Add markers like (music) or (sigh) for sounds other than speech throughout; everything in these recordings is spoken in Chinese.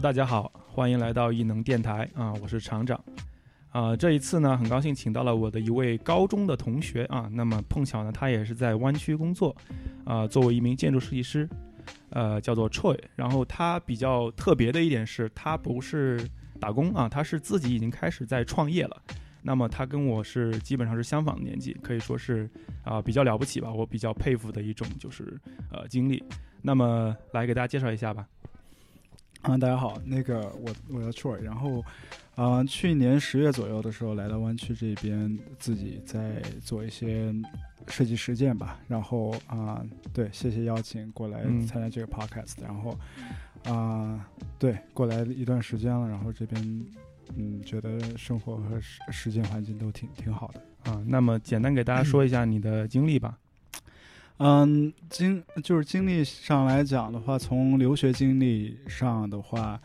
大家好，欢迎来到异能电台啊，我是厂长。啊，这一次呢，很高兴请到了我的一位高中的同学啊，那么碰巧呢，他也是在湾区工作，啊，作为一名建筑设计师，呃，叫做 Troy。然后他比较特别的一点是，他不是打工啊，他是自己已经开始在创业了。那么他跟我是基本上是相仿的年纪，可以说是啊比较了不起吧，我比较佩服的一种就是呃经历。那么来给大家介绍一下吧。啊，大家好，那个我我叫 Troy，然后，啊，去年十月左右的时候来到湾区这边，自己在做一些设计实践吧。然后啊，对，谢谢邀请过来参加这个 podcast。然后啊，对，过来一段时间了，然后这边嗯，觉得生活和实实践环境都挺挺好的啊。那么简单给大家说一下你的经历吧。嗯，经就是经历上来讲的话，从留学经历上的话，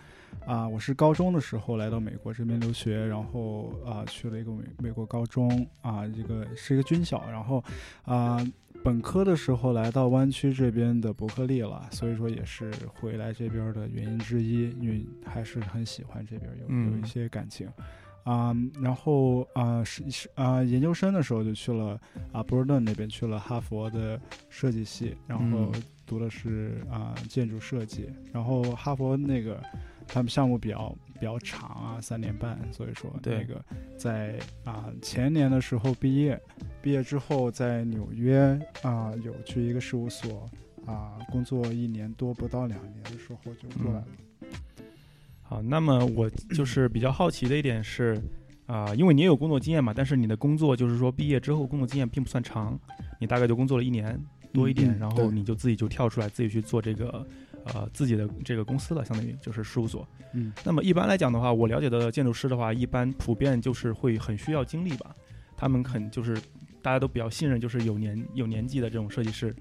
啊，我是高中的时候来到美国这边留学，然后啊去了一个美美国高中啊，这个是一个军校，然后啊本科的时候来到湾区这边的伯克利了，所以说也是回来这边的原因之一，因为还是很喜欢这边，有有一些感情。啊，然后啊是是啊，研究生的时候就去了啊波士顿那边去了哈佛的设计系，然后读的是啊建筑设计，然后哈佛那个他们项目比较比较长啊，三年半，所以说那个在啊前年的时候毕业，毕业之后在纽约啊有去一个事务所啊工作一年多不到两年的时候就过来了。好，那么我就是比较好奇的一点是，啊，因为你也有工作经验嘛，但是你的工作就是说毕业之后工作经验并不算长，你大概就工作了一年多一点，然后你就自己就跳出来自己去做这个，呃，自己的这个公司了，相当于就是事务所。嗯，那么一般来讲的话，我了解的建筑师的话，一般普遍就是会很需要精力吧，他们很就是。大家都比较信任，就是有年有年纪的这种设计师，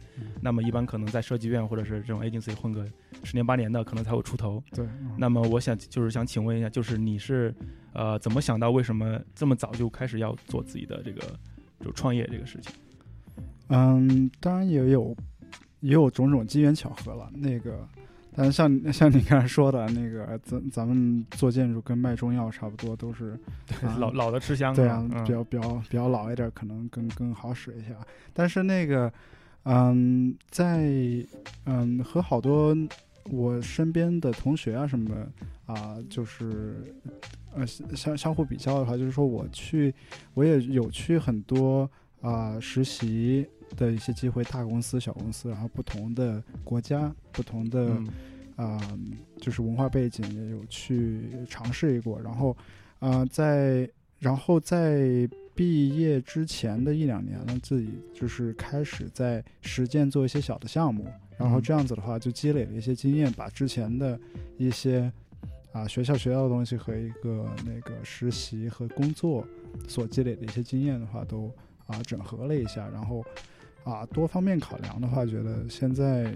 那么一般可能在设计院或者是这种 agency 混个十年八年的，可能才会出头。对。那么我想就是想请问一下，就是你是呃怎么想到为什么这么早就开始要做自己的这个就创业这个事情？嗯，当然也有也有种种机缘巧合了。那个。但是像像你刚才说的那个，咱咱们做建筑跟卖中药差不多，都是 (laughs) 老老的吃香。对啊，比较比较比较老一点，可能更更好使一下。但是那个，嗯，在嗯和好多我身边的同学啊什么的啊，就是呃相相互比较的话，就是说我去我也有去很多啊实习。的一些机会，大公司、小公司，然后不同的国家、不同的啊，就是文化背景也有去尝试过。然后啊，在然后在毕业之前的一两年呢，自己就是开始在实践做一些小的项目。然后这样子的话，就积累了一些经验，把之前的一些啊学校学到的东西和一个那个实习和工作所积累的一些经验的话，都啊整合了一下，然后。啊，多方面考量的话，觉得现在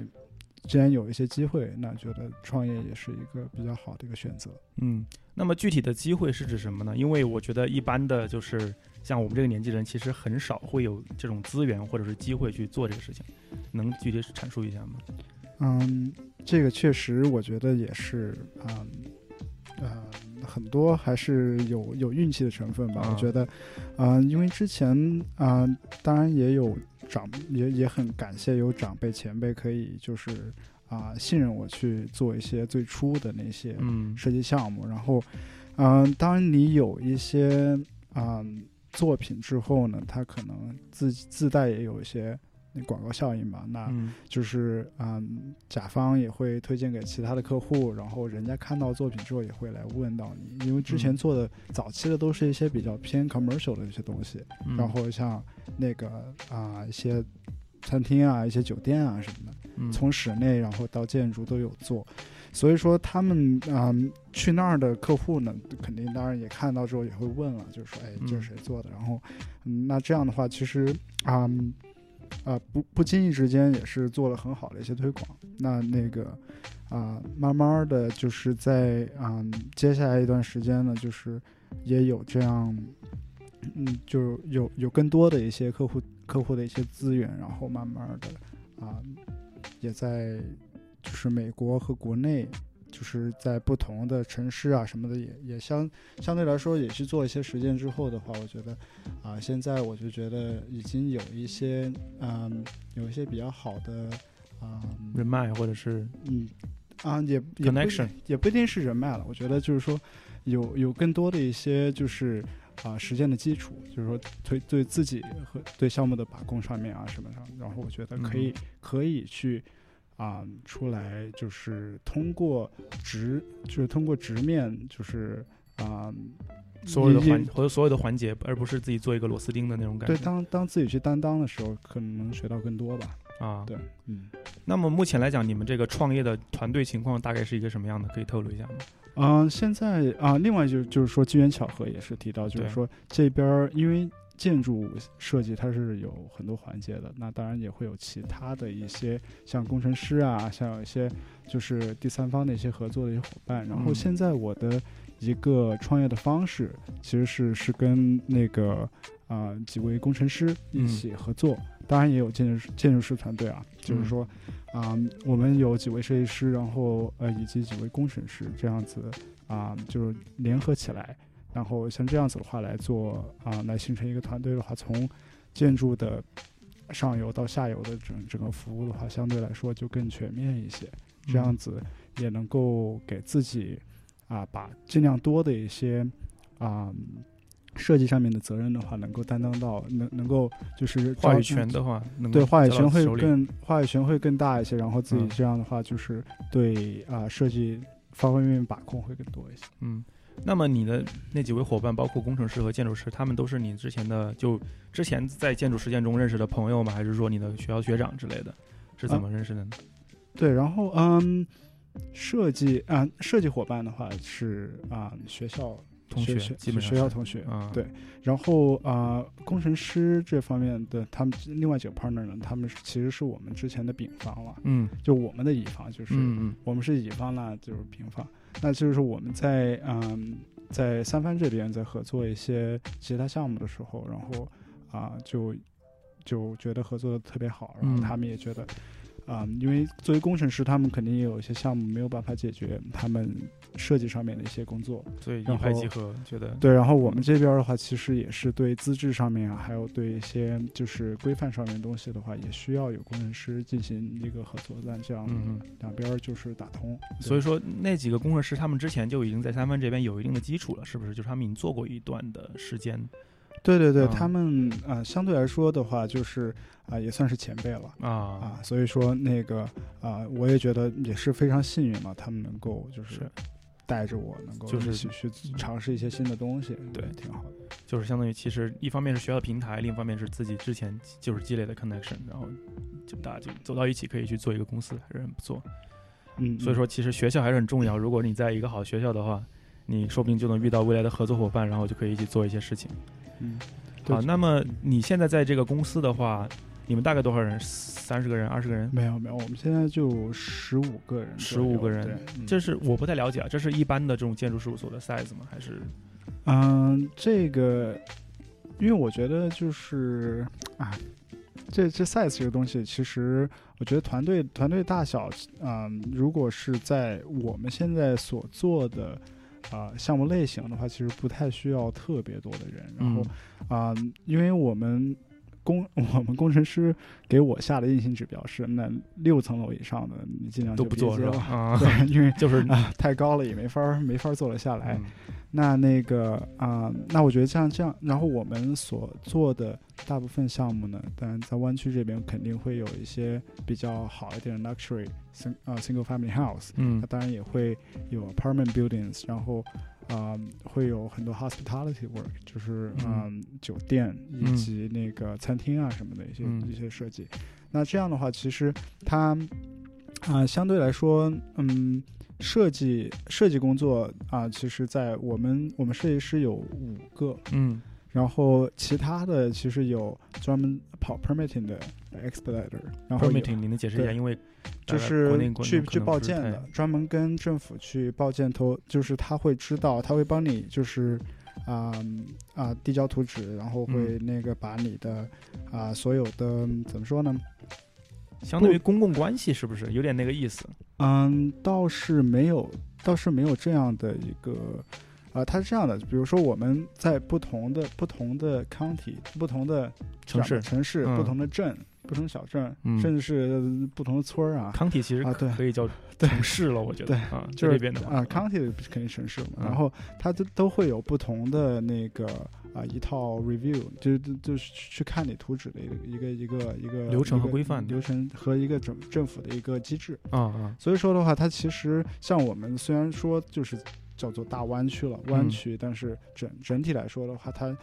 既然有一些机会，那觉得创业也是一个比较好的一个选择。嗯，那么具体的机会是指什么呢？因为我觉得一般的就是像我们这个年纪人，其实很少会有这种资源或者是机会去做这个事情，能具体阐述一下吗？嗯，这个确实我觉得也是，嗯，呃，很多还是有有运气的成分吧。我觉得，嗯，因为之前啊，当然也有。长也也很感谢有长辈前辈可以就是啊信任我去做一些最初的那些设计项目，然后嗯，当你有一些嗯作品之后呢，它可能自自带也有一些。广告效应嘛，那就是嗯，甲方也会推荐给其他的客户，然后人家看到作品之后也会来问到你，因为之前做的早期的都是一些比较偏 commercial 的一些东西，然后像那个啊一些餐厅啊、一些酒店啊什么的，从室内然后到建筑都有做，所以说他们嗯去那儿的客户呢，肯定当然也看到之后也会问了，就是说哎这是谁做的，然后嗯那这样的话其实啊。啊，不不经意之间也是做了很好的一些推广。那那个啊，慢慢的就是在啊，接下来一段时间呢，就是也有这样，嗯，就有有更多的一些客户客户的一些资源，然后慢慢的啊，也在就是美国和国内就是在不同的城市啊什么的，也也相相对来说也去做一些实践之后的话，我觉得啊，现在我就觉得已经有一些嗯，有一些比较好的啊人脉或者是嗯啊也也 connection 也不一定是人脉了，我觉得就是说有有更多的一些就是啊实践的基础，就是说对对自己和对项目的把控上面啊什么上，然后我觉得可以、可以去。啊，出来就是通过直，就是通过直面，就是啊，所有的环或者所有的环节，而不是自己做一个螺丝钉的那种感觉对，当当自己去担当的时候，可能能学到更多吧。啊，对，嗯，那么目前来讲，你们这个创业的团队情况大概是一个什么样的？可以透露一下吗？啊、现在啊、另外就就是说机缘巧合也是提到，就是说这边儿因为建筑设计它是有很多环节的，那当然也会有其他的一些像工程师啊，像有一些就是第三方的一些合作的一些伙伴。然后嗯现在我的一个创业的方式其实是是跟那个啊、几位工程师一起合作，当然也有建筑师建筑师团队啊，就是嗯说。啊、我们有几位设计师，然后呃，以及几位工程师，这样子啊、就是联合起来，然后像这样子的话来做啊、来形成一个团队的话，从建筑的上游到下游的整整个服务的话，相对来说就更全面一些，这样子也能够给自己啊、把尽量多的一些啊。设计上面的责任的话，能够担当到，能能够就是话语权的话，能对话语权会更话语权会更大一些，然后自己嗯这样的话就是对啊、设计方方面面把控会更多一些。嗯。那么你的那几位伙伴，包括工程师和建筑师，他们都是你之前的就之前在建筑实践中认识的朋友吗？还是说你的学校学长之类的？是怎么认识的呢？对，然后嗯，设计啊、设计伙伴的话是啊、学校同学学基本上学校同学，啊，对然后啊、工程师这方面的他们另外几个 partner 呢，他们是其实是我们之前的丙方了，嗯就我们的乙方就是、嗯嗯我们是乙方啦，就是丙方，那就是我们在嗯在三藩这边在合作一些其他项目的时候，然后啊、就就觉得合作的特别好，然后嗯他们也觉得。啊、因为作为工程师，他们肯定也有一些项目没有办法解决他们设计上面的一些工作。所以一拍即合，觉得对，然后我们这边的话，其实也是对资质上面啊，还有对一些就是规范上面的东西的话，也需要有工程师进行一个合作，那这样。两边就是打通。所以说，那几个工程师他们之前就已经在三分这边有一定的基础了，是不是？就是他们已经做过一段的时间对对对，啊他们啊、呃相对来说的话，就是啊、也算是前辈了啊啊，所以说那个啊、我也觉得也是非常幸运嘛，他们能够就是是带着我，能够就是一起去尝试一些新的东西，对挺好的。就是相当于其实一方面是学校的平台，另一方面是自己之前就是积累的 connection，然后就大家就走到一起可以去做一个公司，还是很不错。嗯，所以说，其实学校还是很重要。如果你在一个好学校的话，你说不定就能遇到未来的合作伙伴，然后就可以一起做一些事情。嗯，好，那么你现在在这个公司的话，你们大概多少人？三十个人、二十个人？没有没有，我们现在就十五个人十五，个人嗯这是我不太了解啊，这是一般的这种建筑事务所的 size 吗？还是嗯，这个，因为我觉得就是啊，这这 size 这个东西，其实我觉得团队团队大小，嗯，如果是在我们现在所做的啊、项目类型的话，其实不太需要特别多的人。然后嗯啊、因为我们工 (laughs) 我们工程师给我下的硬性指标是，那六层楼以上的你尽量就都不做是。吧？啊，(laughs) 对，因为 (laughs) 就是啊太高了也没法儿没法儿做得下来。嗯那那个啊、那我觉得像这样，然后我们所做的大部分项目呢，当然在湾区这边肯定会有一些比较好一点的 luxury sing 啊、single family house，嗯那当然也会有 apartment buildings，然后啊、会有很多 hospitality work，就是嗯、酒店以嗯及那个餐厅啊什么的一些、嗯一些设计。那这样的话，其实它啊、相对来说，嗯。设计设计工作啊，其实，在我们我们设计师有五个，嗯然后其他的其实有专门跑 permitting 的，permitting 你能解释一下？因为就是去去报建的，专门跟政府去报建投，就是他会知道，他会帮你就是啊啊、递交图纸，然后会嗯那个把你的啊、所有的怎么说呢？相当于公共关系是不是有点那个意思？嗯，倒是没有，倒是没有这样的一个，啊，它是这样的，比如说我们在不同的不同的 county、不同的城市、城市、不同的镇、不同小镇，甚至是不同的村儿啊，county 其实啊，对，可以叫城市了，我觉得，对啊，就是这边的啊，county 肯定城市嘛，然后它都都会有不同的那个。啊，一套 review 就就就是去看你图纸的一个一个一个一个流程和规范流程和一个政政府的一个机制啊啊，所以说的话，它其实像我们虽然说就是叫做大湾区了湾区，但是整整体来说的话，它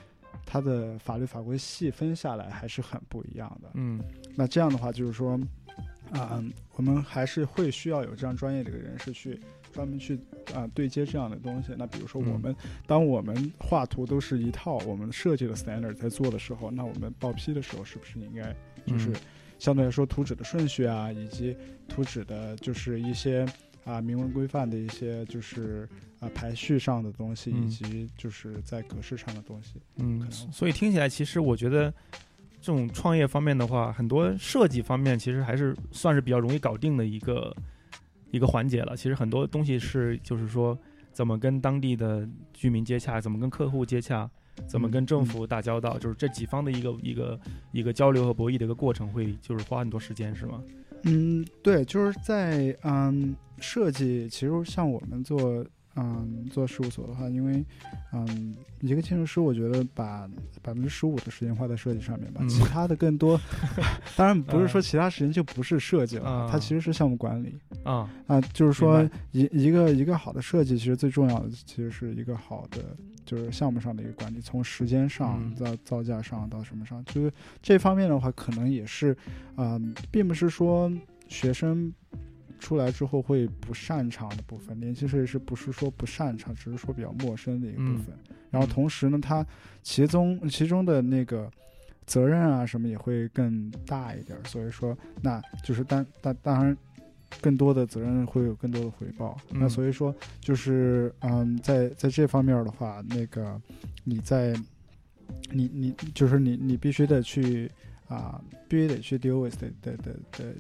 它的法律法规细分下来还是很不一样的。嗯，那这样的话就是说啊，我们还是会需要有这样专业的一个人士去。专门去啊对接这样的东西。那比如说我们，当我们画图都是一套我们设计的 standard 在做的时候，那我们报批的时候是不是应该就是相对来说图纸的顺序啊，以及图纸的就是一些啊明文规范的一些就是啊排序上的东西，以及就是在格式上的东西。嗯，所以听起来其实我觉得这种创业方面的话，很多设计方面其实还是算是比较容易搞定的一个。一个环节了，其实很多东西是，就是说怎么跟当地的居民接洽，怎么跟客户接洽，怎么跟政府打交道，就是这几方的一个一个一个交流和博弈的一个过程，会就是花很多时间，是吗？嗯，对，就是在嗯设计，其实像我们做。嗯，做事务所的话，因为，嗯，一个建筑师，我觉得把百分之十五的时间花在设计上面吧，其他的更多，(laughs) 当然不是说其他时间就不是设计了，它其实是项目管理。啊。啊，就是说一一个一个好的设计，其实最重要的其实是一个好的就是项目上的一个管理，从时间上到造价上到什么上，就是这方面的话，可能也是，嗯，并不是说学生。出来之后会不擅长的部分，年轻设计师不是说不擅长，只是说比较陌生的一个部分。然后同时呢，他其中其中的那个责任啊什么也会更大一点。所以说，那就是当当当然，更多的责任会有更多的回报。那所以说，就是嗯，在在这方面的话，那个你在你你就是你你必须得去。啊，必须得去 deal with 的的的的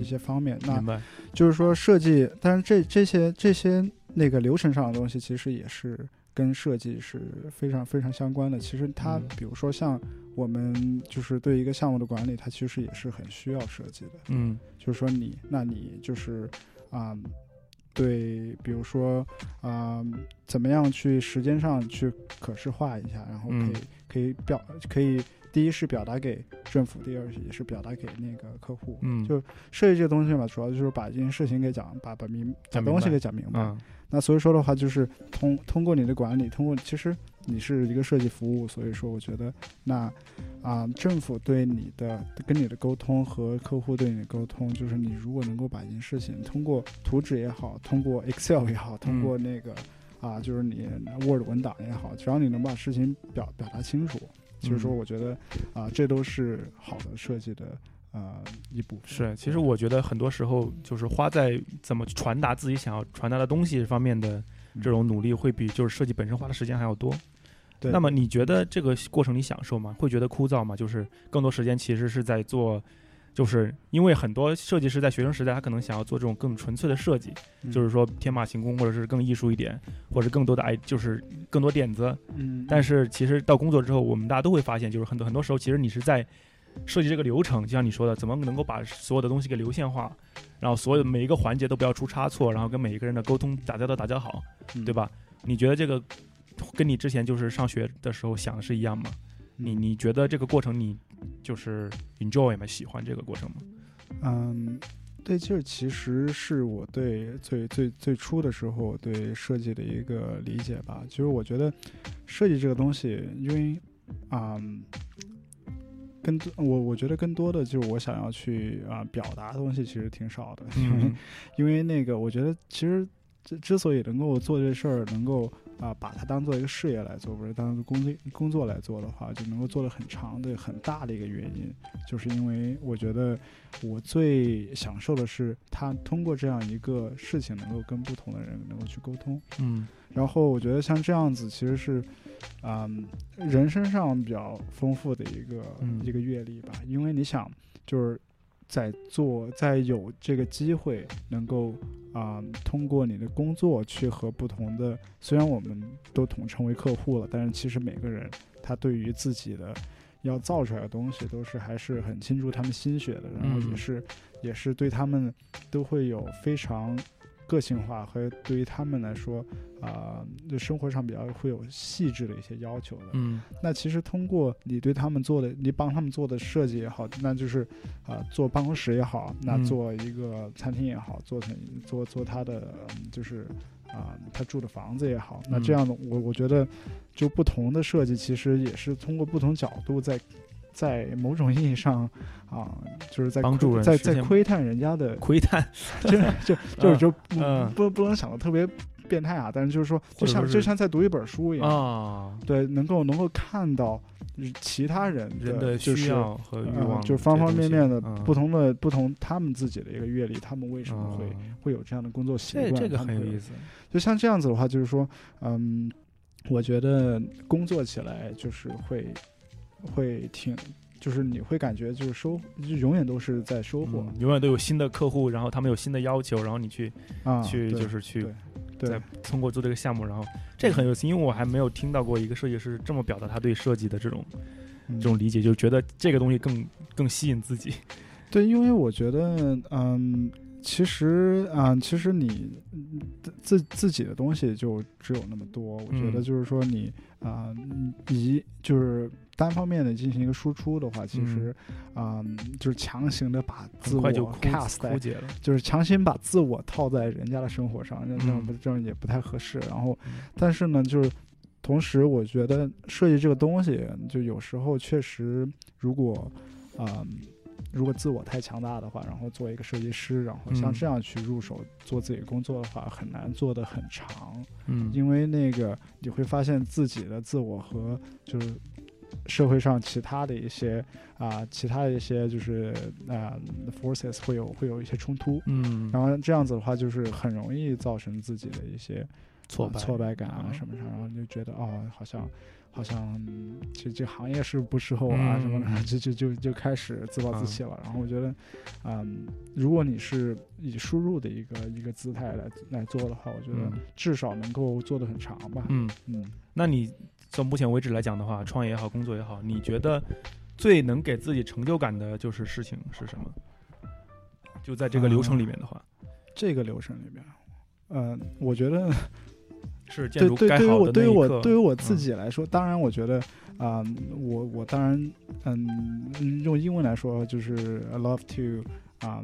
一些方面。那就是说设计，但是这这些这些那个流程上的东西，其实也是跟设计是非常非常相关的。其实它，比如说像我们就是对一个项目的管理，它其实也是很需要设计的。嗯，就是说你，那你就是啊，对，比如说啊，怎么样去时间上去可视化一下，然后可以可以表可以。第一是表达给政府，第二也是表达给那个客户。嗯，就设计这个东西嘛，主要就是把这件事情给讲，把把明把东西给讲明白。那所以说的话，就是通通过你的管理，通过其实你是一个设计服务，所以说我觉得那啊，政府对你的跟你的沟通和客户对你的沟通，就是你如果能够把一件事情通过图纸也好，通过 Excel 也好，通过那个啊，就是你 Word 文档也好，只要你能把事情表表达清楚。其实说，我觉得啊，这都是好的设计的呃一部分。是，其实我觉得很多时候就是花在怎么传达自己想要传达的东西方面的这种努力，会比就是设计本身花的时间还要多。对。那么你觉得这个过程你享受吗？会觉得枯燥吗？就是更多时间其实是在做。就是因为很多设计师在学生时代，他可能想要做这种更纯粹的设计，就是说天马行空，或者是更艺术一点，或者更多的爱，就是更多点子。嗯。但是其实到工作之后，我们大家都会发现，就是很多很多时候，其实你是在设计这个流程，就像你说的，怎么能够把所有的东西给流线化，然后所有每一个环节都不要出差错，然后跟每一个人的沟通打交道打交好，对吧？你觉得这个跟你之前就是上学的时候想的是一样吗？你你觉得这个过程你？就是 enjoy 吗？喜欢这个过程吗？嗯，对，就是其实是我对最最最初的时候对设计的一个理解吧。其实我觉得设计这个东西，因为啊，更多我我觉得更多的就是我想要去啊表达的东西其实挺少的，(laughs) 因为因为那个我觉得其实之之所以能够做这事儿，能够。啊，把它当做一个事业来做，不是当做工作工作来做的话，就能够做的很长的、很大的一个原因，就是因为我觉得我最享受的是，他通过这样一个事情，能够跟不同的人能够去沟通。嗯，然后我觉得像这样子，其实是，啊，人生上比较丰富的一个一个阅历吧，因为你想，就是在做，在有这个机会能够啊，通过你的工作去和不同的，虽然我们都统称为客户了，但是其实每个人他对于自己的要造出来的东西，都是还是很倾注他们心血的，然后也是也是对他们都会有非常。个性化和对于他们来说，啊，就生活上比较会有细致的一些要求的。嗯，那其实通过你对他们做的，你帮他们做的设计也好，那就是啊，做办公室也好，那做一个餐厅也好，做成做做他的就是啊，他住的房子也好，那这样的我我觉得，就不同的设计其实也是通过不同角度在。在某种意义上，啊，就是在帮助在在窥探人家的 (laughs) 窥探，(laughs) 就就 (laughs) 就是就不不能想的特别变态啊，但是就是说，就像就像在读一本书一样啊，对，能够能够看到其他人的需要和欲望，就是方方面面的不同的不同，他们自己的一个阅历，他们为什么会会有这样的工作习惯？这个很有意思。就像这样子的话，就是说，嗯，我觉得工作起来就是会。会挺，就是你会感觉就是收，就永远都是在收获，永远都有新的客户，然后他们有新的要求，然后你去啊，去就是去，对，通过做这个项目，然后这个很有意思，因为我还没有听到过一个设计师这么表达他对设计的这种这种理解，就觉得这个东西更更吸引自己。(laughs) 对，因为我觉得，嗯。其实啊，其实你自自己的东西就只有那么多。我觉得就是说你啊，一就是单方面的进行一个输出的话，其实啊，就是强行的把自我 cast 在，就是强行把自我套在人家的生活上，这样不这样也不太合适。然后，但是呢，就是同时，我觉得设计这个东西，就有时候确实，如果啊。如果自我太强大的话，然后做一个设计师，然后像这样去入手做自己工作的话，很难做得很长。嗯，因为那个你会发现自己的自我和就是社会上其他的一些啊，其他的一些就是啊 forces 会有会有一些冲突。嗯，然后这样子的话，就是很容易造成自己的一些挫败挫败感啊什么上，然后就觉得哦，好像。好像这这行业是不适合我啊，什么的，就就就就开始自暴自弃了。然后我觉得，嗯，如果你是以输入的一个一个姿态来来做的话，我觉得至少能够做得很长吧。嗯嗯。那你从目前为止来讲的话，创业也好，工作也好，你觉得最能给自己成就感的就是事情是什么？就在这个流程里面的话，这个流程里面，嗯，我觉得。是对对，对于我对于我对于我自己来说，当然我觉得啊，我我当然嗯，用英文来说就是 I love to 啊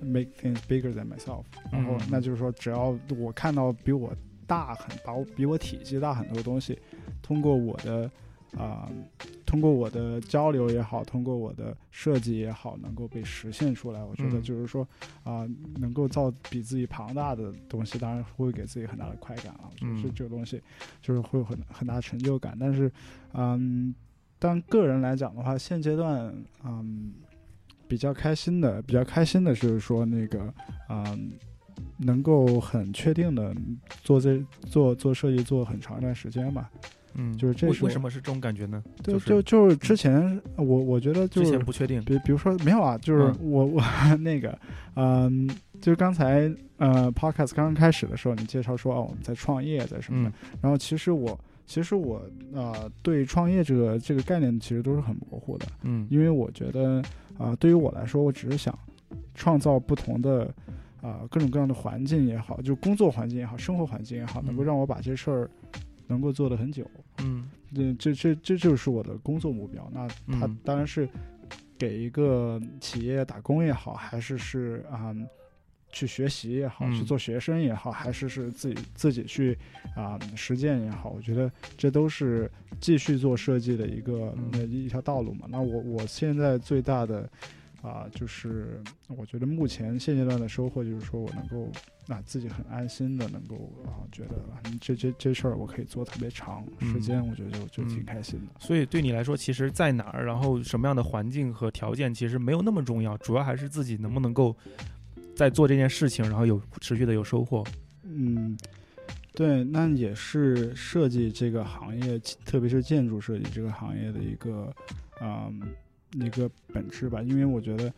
make things bigger than myself。然后那就是说，只要我看到比我大很大、比我体积大很多的东西，通过我的。啊，通过我的交流也好，通过我的设计也好，能够被实现出来。我觉得就是说，啊，能够造比自己庞大的东西，当然会给自己很大的快感啊。就是这个东西，就是会有很很大成就感。但是，嗯，当个人来讲的话，现阶段，嗯，比较开心的，比较开心的是说那个，嗯，能够很确定的做这做做设计做很长一段时间吧。嗯，就是这为什么是这种感觉呢？对，就就是之前我我觉得之前不确定，比比如说没有啊，就是我我 (laughs) 那个，嗯，就是刚才呃，podcast 刚刚开始的时候，你介绍说啊，我们在创业在什么的，然后其实我其实我呃对创业这个这个概念其实都是很模糊的，嗯，因为我觉得啊，对于我来说，我只是想创造不同的啊各种各样的环境也好，就工作环境也好，生活环境也好，能够让我把这事儿。能够做得很久，嗯，这这这这就是我的工作目标。那他当然是给一个企业打工也好，还是是啊去学习也好，去做学生也好，还是是自己自己去啊实践也好，我觉得这都是继续做设计的一个一条道路嘛。那我我现在最大的啊就是我觉得目前现阶段的收获就是说我能够。啊自己很安心的，能够啊觉得这这这事儿我可以做特别长时间，我觉得就就挺开心的。所以对你来说，其实在哪儿，然后什么样的环境和条件，其实没有那么重要，主要还是自己能不能够在做这件事情，然后有持续的有收获。嗯，对，那也是设计这个行业，特别是建筑设计这个行业的一个啊一个本质吧，因为我觉得。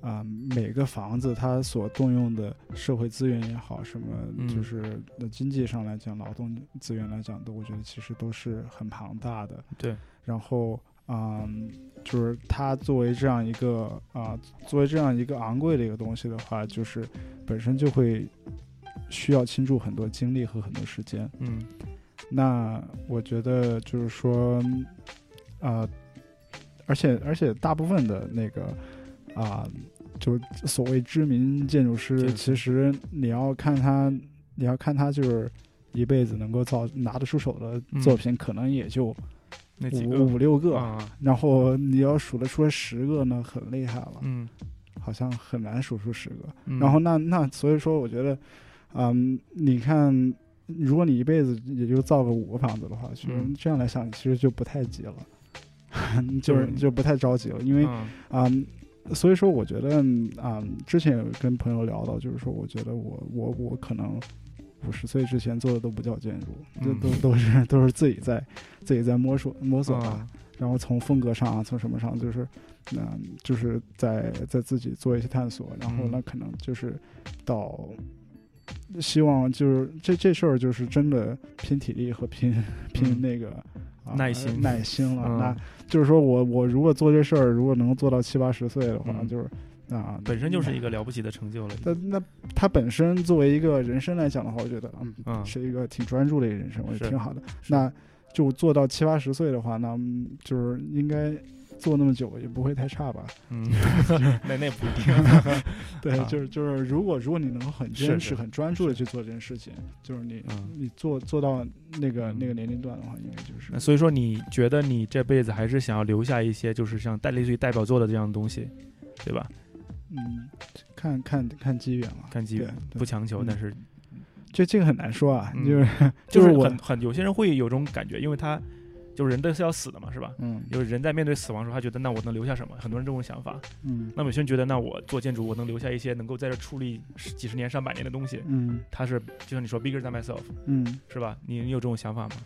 啊，每个房子它所动用的社会资源也好，什么就是经济上来讲，劳动资源来讲，都我觉得其实都是很庞大的。对。然后，嗯，就是它作为这样一个啊，作为这样一个昂贵的一个东西的话，就是本身就会需要倾注很多精力和很多时间。嗯。那我觉得就是说，啊，而且而且大部分的那个啊。就所谓知名建筑师，其实你要看他，你要看他就是一辈子能够造拿得出手的作品，可能也就五五六个。啊然后你要数得出来十个呢，很厉害了。嗯，好像很难数出十个。然后那那所以说，我觉得，嗯，你看，如果你一辈子也就造个五个房子的话，其实这样来想，其实就不太急了，(laughs) 就是就不太着急了，因为啊。所以说，我觉得啊，之前有跟朋友聊到，就是说，我觉得我我我可能五十岁之前做的都不叫建筑，都都都是都是自己在自己在摸索摸索吧。然后从风格上啊，从什么上，就是嗯，就是在在自己做一些探索。然后那可能就是到希望就是这这事儿就是真的拼体力和拼拼那个。耐心，耐心了。那就是说我，我如果做这事儿，如果能做到七八十岁的话，就是啊，本身就是一个了不起的成就了。那那他本身作为一个人生来讲的话，我觉得嗯，是一个挺专注的一个人生，我觉得挺好的。那就做到七八十岁的话，那就是应该。做那么久也不会太差吧？嗯，(laughs) 那那不一定。(laughs) 对，就是就是，如果如果你能很坚持、很专注的去做这件事情，就是你你做做到那个那个年龄段的话，应该就是。所以说，你觉得你这辈子还是想要留下一些，就是像带类似于代表作的这样的东西，对吧？嗯，看看看机缘了，看机缘，不强求，但是这这个很难说啊，就是 (laughs) 就是我很很有些人会有种感觉，因为他。就是人都是要死的嘛，是吧？嗯，就是人在面对死亡的时候，他觉得那我能留下什么？很多人这种想法。嗯，那么有些人觉得那我做建筑，我能留下一些能够在这矗立几十年、上百年的东西。嗯，他是就像你说，bigger than myself。嗯，是吧？你你有这种想法吗？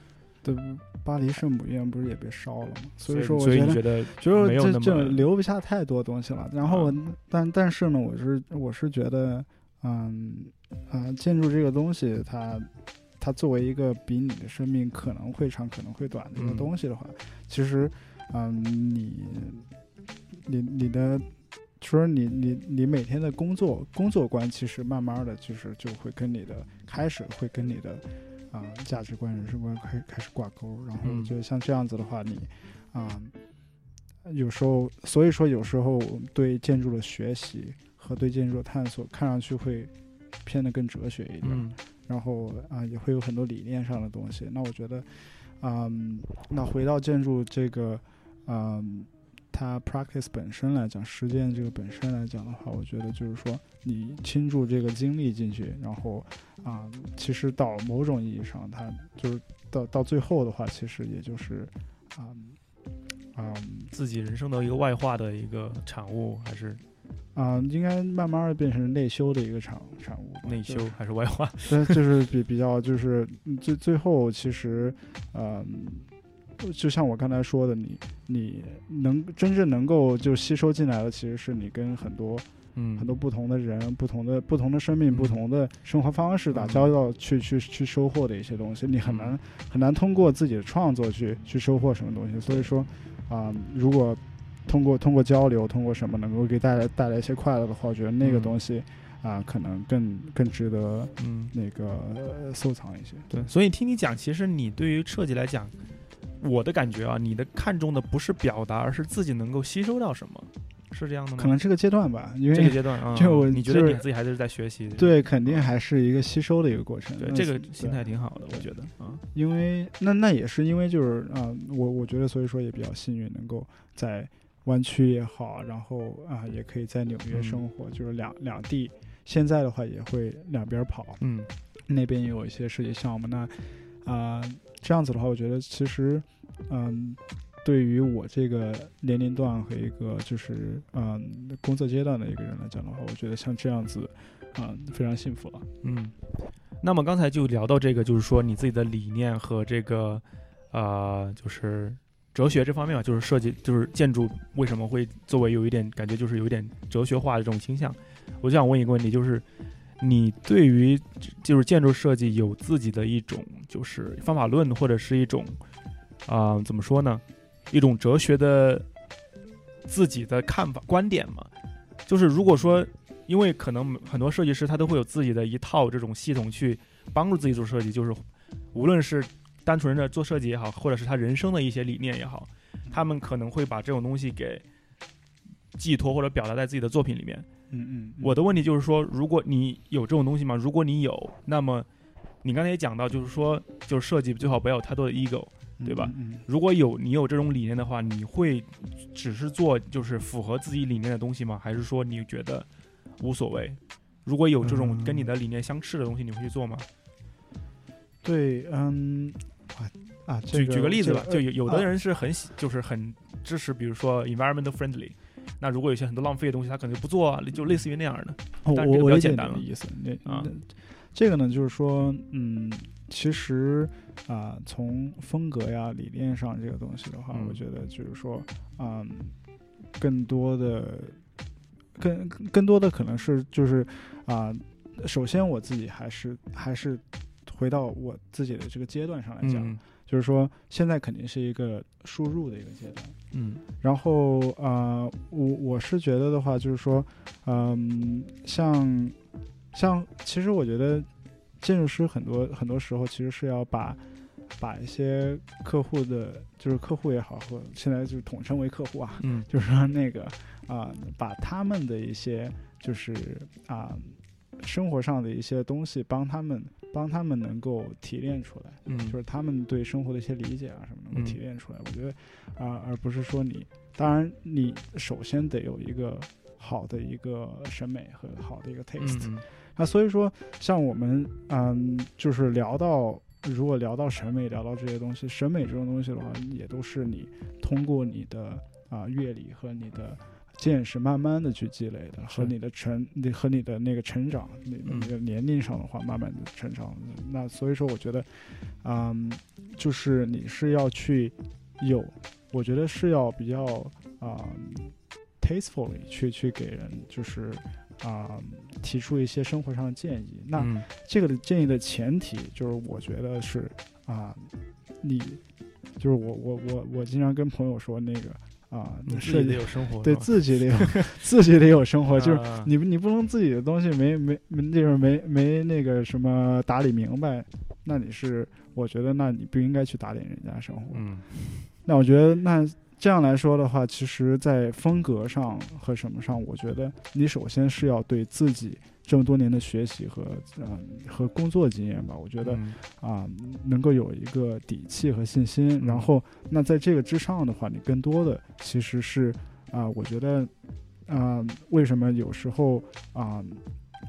对，巴黎圣母院不是也被烧了吗？所以说，所以你觉得就没有那么留不下太多东西了。然后，但但是呢，我是我是觉得，嗯啊，建筑这个东西，它。它作为一个比你的生命可能会长可能会短的一个东西的话，其实，嗯，你，你你的，说你你你每天的工作工作观，其实慢慢的就是就会跟你的开始会跟你的啊价值观人生观开开始挂钩。然后我觉得像这样子的话，你啊，有时候所以说有时候对建筑的学习和对建筑的探索，看上去会偏的更哲学一点。然后啊，也会有很多理念上的东西。那我觉得，嗯，那回到建筑这个，嗯，它 practice 本身来讲，实践这个本身来讲的话，我觉得就是说，你倾注这个精力进去，然后啊，其实到某种意义上，它就是到到最后的话，其实也就是啊啊，自己人生的一个外化的一个产物，还是。啊，应该慢慢的变成内修的一个产产物。内修还是外化？(laughs) 对，就是比比较就是最最后其实，嗯，就像我刚才说的，你你能真正能够就吸收进来的，其实是你跟很多嗯很多不同的人、不同的不同的生命、不同的生活方式打交道去去去收获的一些东西。你很难很难通过自己的创作去去收获什么东西。所以说，啊，如果通过通过交流，通过什么能够给带来带来一些快乐的话，我觉得那个东西啊，可能更更值得嗯那个收藏一些。对，所以听你讲，其实你对于设计来讲，我的感觉啊，你的看重的不是表达，而是自己能够吸收到什么，是这样的吗？可能这个阶段吧，因为这个阶段啊，(laughs) 就你觉得你自己还是在学习？对，肯定还是一个吸收的一个过程。对，这个心态挺好的，我觉得啊，因为那那也是因为就是啊，我我觉得所以说也比较幸运，能够在。湾区也好，然后啊，也可以在纽约生活，就是两两地。现在的话也会两边跑，嗯，那边也有一些设计项目。那啊，这样子的话，我觉得其实，嗯，对于我这个年龄段和一个就是嗯工作阶段的一个人来讲的话，我觉得像这样子，嗯，非常幸福了。嗯，那么刚才就聊到这个，就是说你自己的理念和这个，呃，就是。哲学这方面嘛，就是设计，就是建筑为什么会作为有一点感觉，就是有一点哲学化的这种倾向。我就想问一个问题，就是你对于就是建筑设计有自己的一种就是方法论，或者是一种啊怎么说呢，一种哲学的自己的看法观点吗？就是如果说，因为可能很多设计师他都会有自己的一套这种系统去帮助自己做设计，就是无论是单纯的做设计也好，或者是他人生的一些理念也好，他们可能会把这种东西给寄托或者表达在自己的作品里面。嗯嗯，我的问题就是说，如果你有这种东西吗？如果你有，那么你刚才也讲到，就是说，就是设计最好不要有太多的 ego，对吧？如果有你有这种理念的话，你会只是做就是符合自己理念的东西吗？还是说你觉得无所谓？如果有这种跟你的理念相斥的东西，你会去做吗？对，嗯，啊啊，举举个例子吧，就有有的人是很喜，就是很支持，比如说 environmental friendly。那如果有些很多浪费的东西，他可能就不做啊，就类似于那样的。我我理解你的意思。那啊，这个呢，就是说，嗯，其实啊，从风格呀、理念上这个东西的话，我觉得就是说，嗯，更多的、更更多的可能是就是啊，首先我自己还是还是回到我自己的这个阶段上来讲。就是说，现在肯定是一个输入的一个阶段，嗯，然后呃，我我是觉得的话，就是说，嗯，像像，其实我觉得建筑师很多很多时候其实是要把把一些客户的，就是客户也好，或现在就是统称为客户啊，嗯，就是说那个啊，把他们的一些就是啊生活上的一些东西帮他们。帮他们能够提炼出来，嗯，就是他们对生活的一些理解啊什么能够提炼出来。我觉得，啊，而不是说你，当然你首先得有一个好的一个审美和好的一个 taste。那所以说，像我们，嗯，就是聊到，如果聊到审美，聊到这些东西，审美这种东西的话，也都是你通过你的啊阅历和你的。见识慢慢的去积累的，和你的成，你和你的那个成长，那那个年龄上的话，慢慢的成长。那所以说，我觉得，嗯，就是你是要去有，我觉得是要比较啊，tastefully 去去给人，就是啊，提出一些生活上的建议。那这个的建议的前提，就是我觉得是啊，你就是我我我我经常跟朋友说那个。啊，你设计得有生活，对自己得有，(laughs) 自己得有生活，就是你你不能自己的东西没没没就是没没那个什么打理明白，那你是我觉得那你不应该去打理人家生活。嗯，那我觉得那这样来说的话，其实，在风格上和什么上，我觉得你首先是要对自己。这么多年的学习和嗯和工作经验吧，我觉得啊能够有一个底气和信心。然后那在这个之上的话，你更多的其实是啊，我觉得啊为什么有时候啊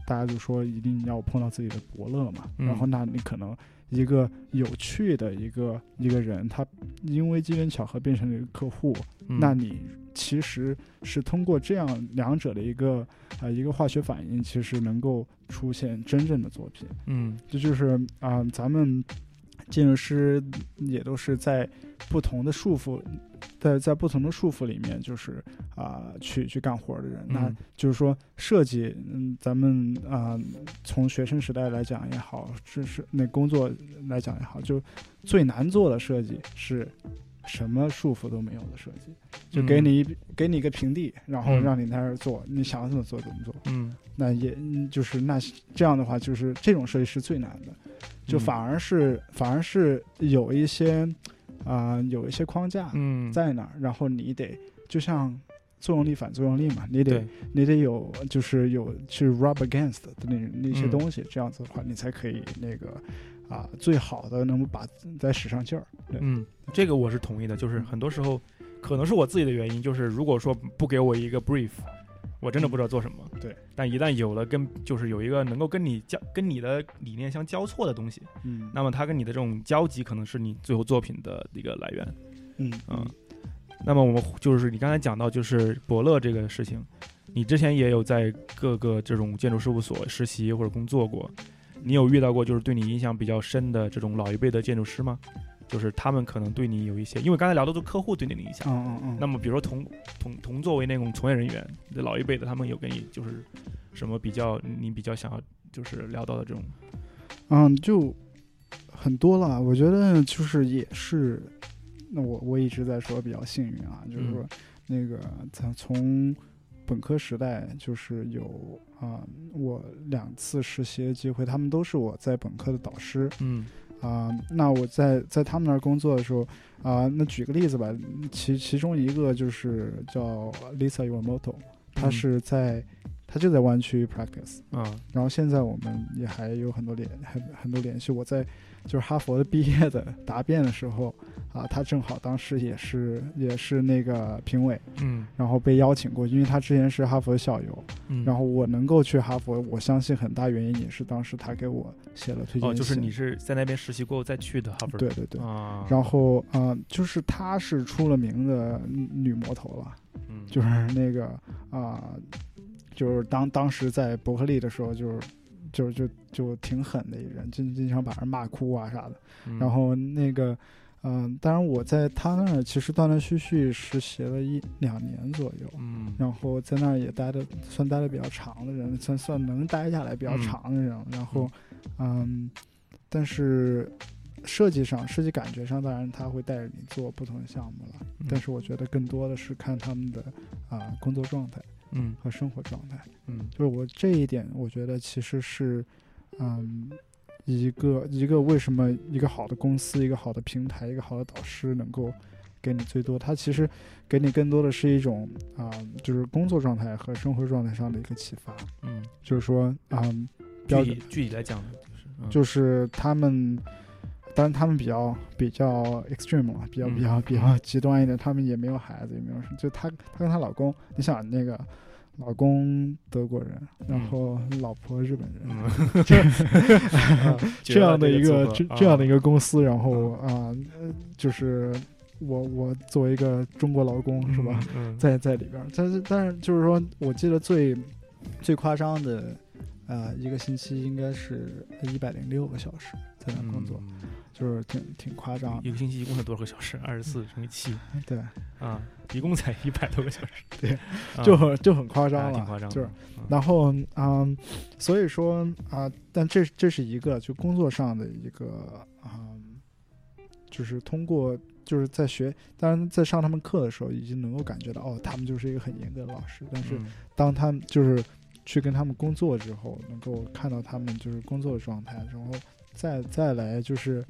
大家就说一定要碰到自己的伯乐嘛？然后那你可能一个有趣的一个一个人，他因为机缘巧合变成了一个客户，那你。其实是通过这样两者的一个啊一个化学反应，其实能够出现真正的作品。嗯，这就是啊，咱们建筑师也都是在不同的束缚，在在不同的束缚里面，就是啊去去干活的人。那就是说设计，嗯，咱们啊从学生时代来讲也好，是是那工作来讲也好，就最难做的设计是。什么束缚都没有的设计，就给你一给你一个平地，然后让你在那儿做，你想怎么做怎么做。嗯，那也就是那这样的话，就是这种设计是最难的，就反而是反而是有一些啊有一些框架在那儿，然后你得就像作用力反作用力嘛，你得你得有就是有去 rub against 的那那些东西，这样子的话你才可以那个。啊，最好的能把再使上劲儿。嗯，这个我是同意的。就是很多时候，可能是我自己的原因，就是如果说不给我一个 brief，我真的不知道做什么。对。但一旦有了跟，就是有一个能够跟你交、跟你的理念相交错的东西，嗯，那么它跟你的这种交集，可能是你最后作品的一个来源。嗯嗯。那么我们就是你刚才讲到，就是伯乐这个事情，你之前也有在各个这种建筑事务所实习或者工作过。你有遇到过就是对你印象比较深的这种老一辈的建筑师吗？就是他们可能对你有一些，因为刚才聊的都是客户对你的影响。嗯嗯嗯。那么比如说同同同作为那种从业人员，老一辈的他们有跟你就是什么比较，你比较想要就是聊到的这种，嗯，就很多了。我觉得就是也是，那我我一直在说比较幸运啊，就是说那个从从本科时代就是有啊，我两次实习的机会，他们都是我在本科的导师。嗯。啊，那我在在他们那儿工作的时候，啊，那举个例子吧，其其中一个就是叫 Lisa Yomoto，她是在，她就在湾区 practice，啊，然后现在我们也还有很多联很很多联系，我在。就是哈佛的毕业的答辩的时候，啊，他正好当时也是也是那个评委，嗯，然后被邀请过，因为他之前是哈佛的校友，嗯，然后我能够去哈佛，我相信很大原因也是当时他给我写了推荐信。哦，就是你是在那边实习过后再去的哈佛？对对对，啊，然后啊，就是她是出了名的女魔头了，嗯，(laughs) 就是那个啊，就是当当时在伯克利的时候就是。就就就挺狠的一人，经经常把人骂哭啊啥的。然后那个，嗯，当然我在他那儿其实断断续续实习了一两年左右。嗯。然后在那儿也待的算待的比较长的人，算算能待下来比较长的人。然后，嗯，但是设计上、设计感觉上，当然他会带着你做不同的项目了。但是我觉得更多的是看他们的啊工作状态。嗯，和生活状态，嗯，就是我这一点，我觉得其实是，嗯，一个一个为什么一个好的公司、一个好的平台、一个好的导师能够给你最多，他其实给你更多的是一种啊，就是工作状态和生活状态上的一个启发，嗯，就是说，嗯，具体具体来讲，就是就是他们，当然他们比较比较 extreme 嘛，比较比较比较极端一点，他们也没有孩子，也没有什么，就她她跟她老公，你想那个。老公德国人，然后老婆日本人，(laughs) (laughs) 这样的一个这这样的一个公司，然后啊，就是我我作为一个中国劳工是吧，在在里边，但是但是就是说我记得最最夸张的啊一个星期应该是一百零六个小时在那工作。就是挺挺夸张，一个星期一共才多少个小时？二十四乘以七，(laughs) 对，啊，一共才一百多个小时，(laughs) 对，就很就很夸张了，挺夸张。就是，然后嗯，所以说啊，但这这是一个就工作上的一个啊，就是通过就是在学，当然在上他们课的时候，已经能够感觉到哦，他们就是一个很严格的老师。但是当他们就是去跟他们工作之后，能够看到他们就是工作的状态，然后再再来就是。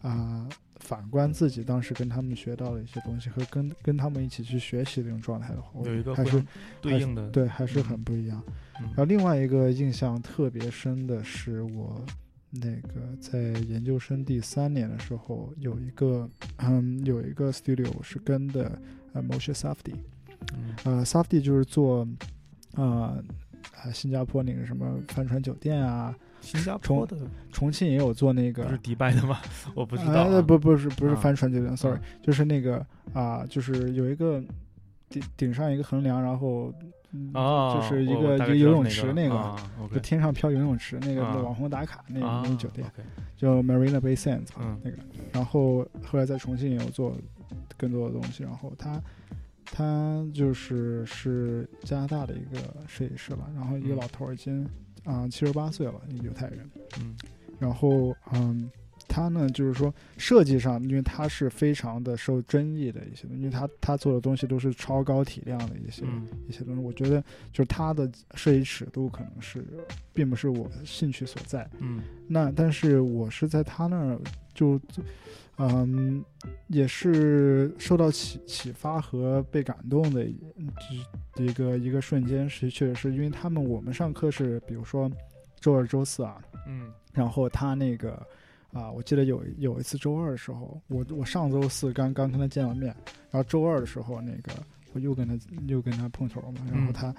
啊，反观自己当时跟他们学到的一些东西，和跟跟他们一起去学习的这种状态的话，有一个还是对应的，对，还是很不一样。然后另外一个印象特别深的是，我那个在研究生第三年的时候，有一个嗯，有一个 studio 是跟的呃 Moshe Safdie，呃 Safdie 就是做啊啊新加坡那个什么帆船酒店啊。新加坡的。重庆也有做那个，不是迪拜的吗？(laughs) 我不知道，不不是不是帆船酒店，sorry，就是那个啊，就是有一个顶顶上一个横梁，然后啊，就是一个一个游泳池那个，就天上飘游泳池那个网红打卡那个那个酒店，叫 Marina Bay Sands 那个，然后后来在重庆也有做更多的东西，然后他他就是是加拿大的一个设计师吧，然后一个老头已经。啊，七十八岁了，一个犹太人。嗯，然后嗯，他呢，就是说设计上，因为他是非常的受争议的一些，因为他他做的东西都是超高体量的一些一些东西。我觉得就是他的设计尺度可能是并不是我的兴趣所在。嗯，那但是我是在他那儿就。嗯，也是受到启启发和被感动的一一个一个瞬间，是确实是因为他们我们上课是比如说周二、周四啊，嗯，然后他那个啊，我记得有有一次周二的时候，我我上周四刚刚跟他见了面，然后周二的时候那个我又跟他又跟他碰头嘛，然后他。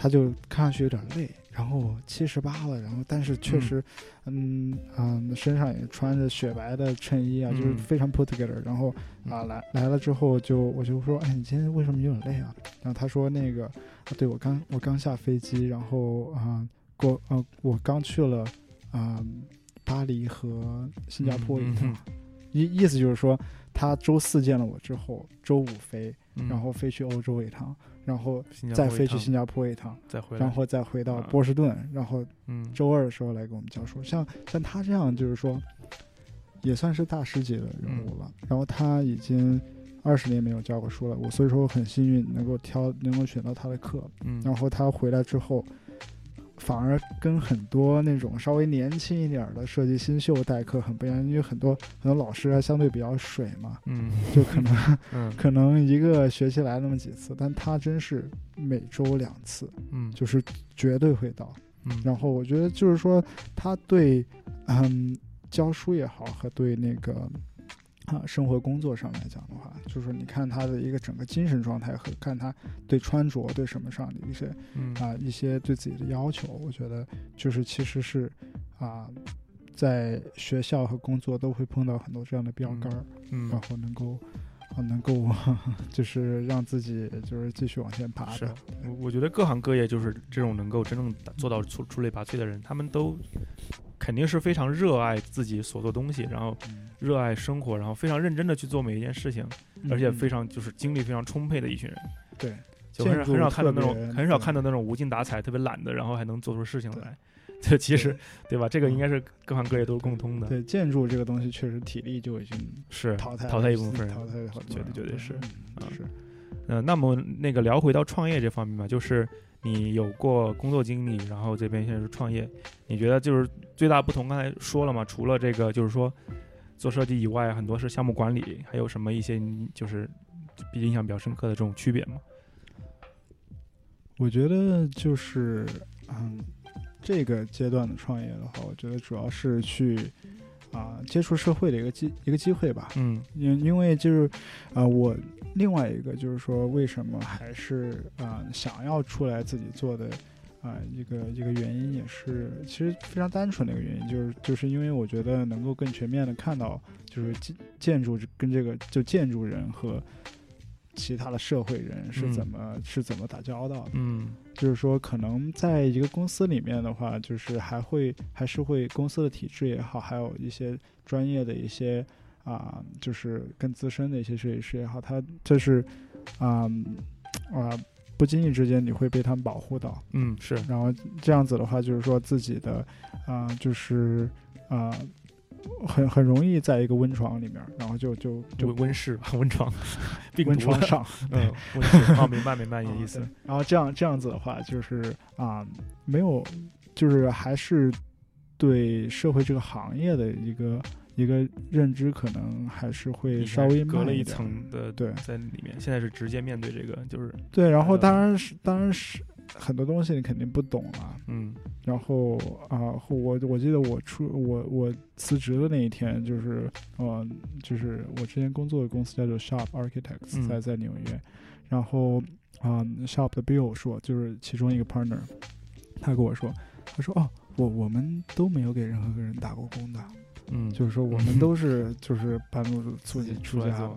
他就看上去有点累，然后七十八了，然后但是确实，嗯嗯，身上也穿着雪白的衬衣啊，就是非常 put together。然后啊来来了之后，就我就说，哎，你今天为什么有点累啊？然后他说那个，对我刚我刚下飞机，然后啊过呃我刚去了啊巴黎和新加坡一趟。意意思就是说，他周四见了我之后，周五飞，嗯然后飞去欧洲一趟，然后再飞去新加坡一趟，再回来，然后再回到啊波士顿，然后嗯周二的时候来给我们教书。像像他这样，就是说，也算是大师级的人物了。然后他已经二十年没有教过书了，我所以说我很幸运能够挑能够选到他的课。嗯，然后他回来之后，反而跟很多那种稍微年轻一点儿的设计新秀代课很不一样，因为很多很多老师还相对比较水嘛，嗯。就可能 (laughs) 嗯。可能一个学期来那么几次，但他真是每周两次，嗯。就是绝对会到。嗯，然后我觉得就是说，他对嗯教书也好，和对那个啊生活工作上来讲的话，就是说你看他的一个整个精神状态和看他对穿着对什么上的一些嗯啊一些对自己的要求，我觉得就是其实是啊在学校和工作都会碰到很多这样的标杆儿，嗯然后能够。啊，能够 (laughs) 就是让自己就是继续往前爬是，我我觉得各行各业就是这种能够真正做到出出类拔萃的人，他们都肯定是非常热爱自己所做东西，然后热爱生活，然后非常认真的去做每一件事情，而且非常常就是精力非常充沛的一群人。对就很少很少看到那种很少看到那种无精打采、特别懒的，然后还能做出事情来。(laughs) 这其实对吧？这个嗯应该是各行各业都是共通的。对建筑这个东西，确实体力就已经是淘汰淘汰一部分人淘汰好多绝对绝对是嗯啊是呃，那么那个聊回到创业这方面吧，就是你有过工作经历，然后这边现在是创业，你觉得就是最大不同？刚才说了嘛，除了这个就是说做设计以外，很多是项目管理，还有什么一些就是比印象比较深刻的这种区别吗？我觉得就是嗯，这个阶段的创业的话，我觉得主要是去啊、接触社会的一个机一个机会吧。嗯因因为就是啊、我另外一个就是说，为什么还是啊、想要出来自己做的啊、一个一个原因，也是其实非常单纯的一个原因，就是就是因为我觉得能够更全面的看到，就是建建筑跟这个就建筑人和其他的社会人是嗯怎么、是怎么打交道的。嗯就是说，可能在一个公司里面的话，就是还会还是会公司的体制也好，还有一些专业的一些啊、就是更资深的一些设计师也好，他就是啊啊、不经意之间你会被他们保护到，嗯是然后这样子的话，就是说自己的啊、就是啊。很很容易在一个温床里面，然后就就就温温室吧，(laughs) 温床，病温床上，嗯温室哦，明白明白你的意思。然后这样这样子的话，就是啊、没有，就是还是对社会这个行业的一个一个认知，可能还是会稍微前隔了一层的对在里面，现在是直接面对这个，就是对，然后呃当然是当然是很多东西你肯定不懂了。嗯。然后啊、后我我记得我出我我辞职的那一天，就是呃，就是我之前工作的公司叫做 Sharp Architects，、嗯。在在纽约。然后啊、Sharp 的 Bill 说，就是其中一个 partner，他跟我说，他说哦，我我们都没有给任何个人打过工的，嗯，就是说我们都是 (laughs) 就是半路出自己出家的。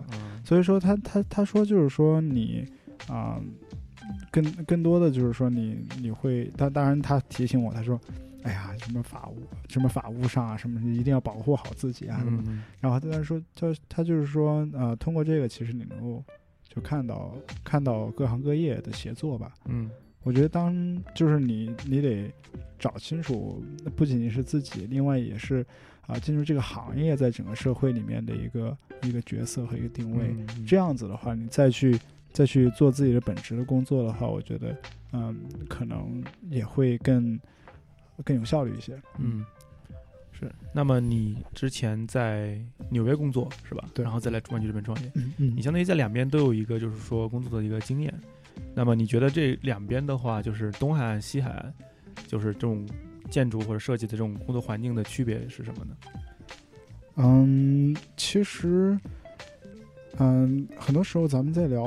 所以说他他他说就是说你啊、更更多的就是说你你会，他当然他提醒我，他说，哎呀，什么法务什么法务上啊，什么你一定要保护好自己啊什么。嗯然后他在说，他他就是说，呃，通过这个其实你能够就看到看到各行各业的协作吧。嗯我觉得当就是你你得找清楚，不仅仅是自己，另外也是啊、进入这个行业在整个社会里面的一个一个角色和一个定位。嗯这样子的话，你再去再去做自己的本职的工作的话，我觉得嗯，可能也会更更有效率一些。嗯，是。那么你之前在纽约工作是吧？对然后再来湾区这边创业，嗯嗯你相当于在两边都有一个就是说工作的一个经验。那么你觉得这两边的话，就是东海岸、西海岸，就是这种建筑或者设计的这种工作环境的区别是什么呢？嗯，其实嗯，很多时候咱们在聊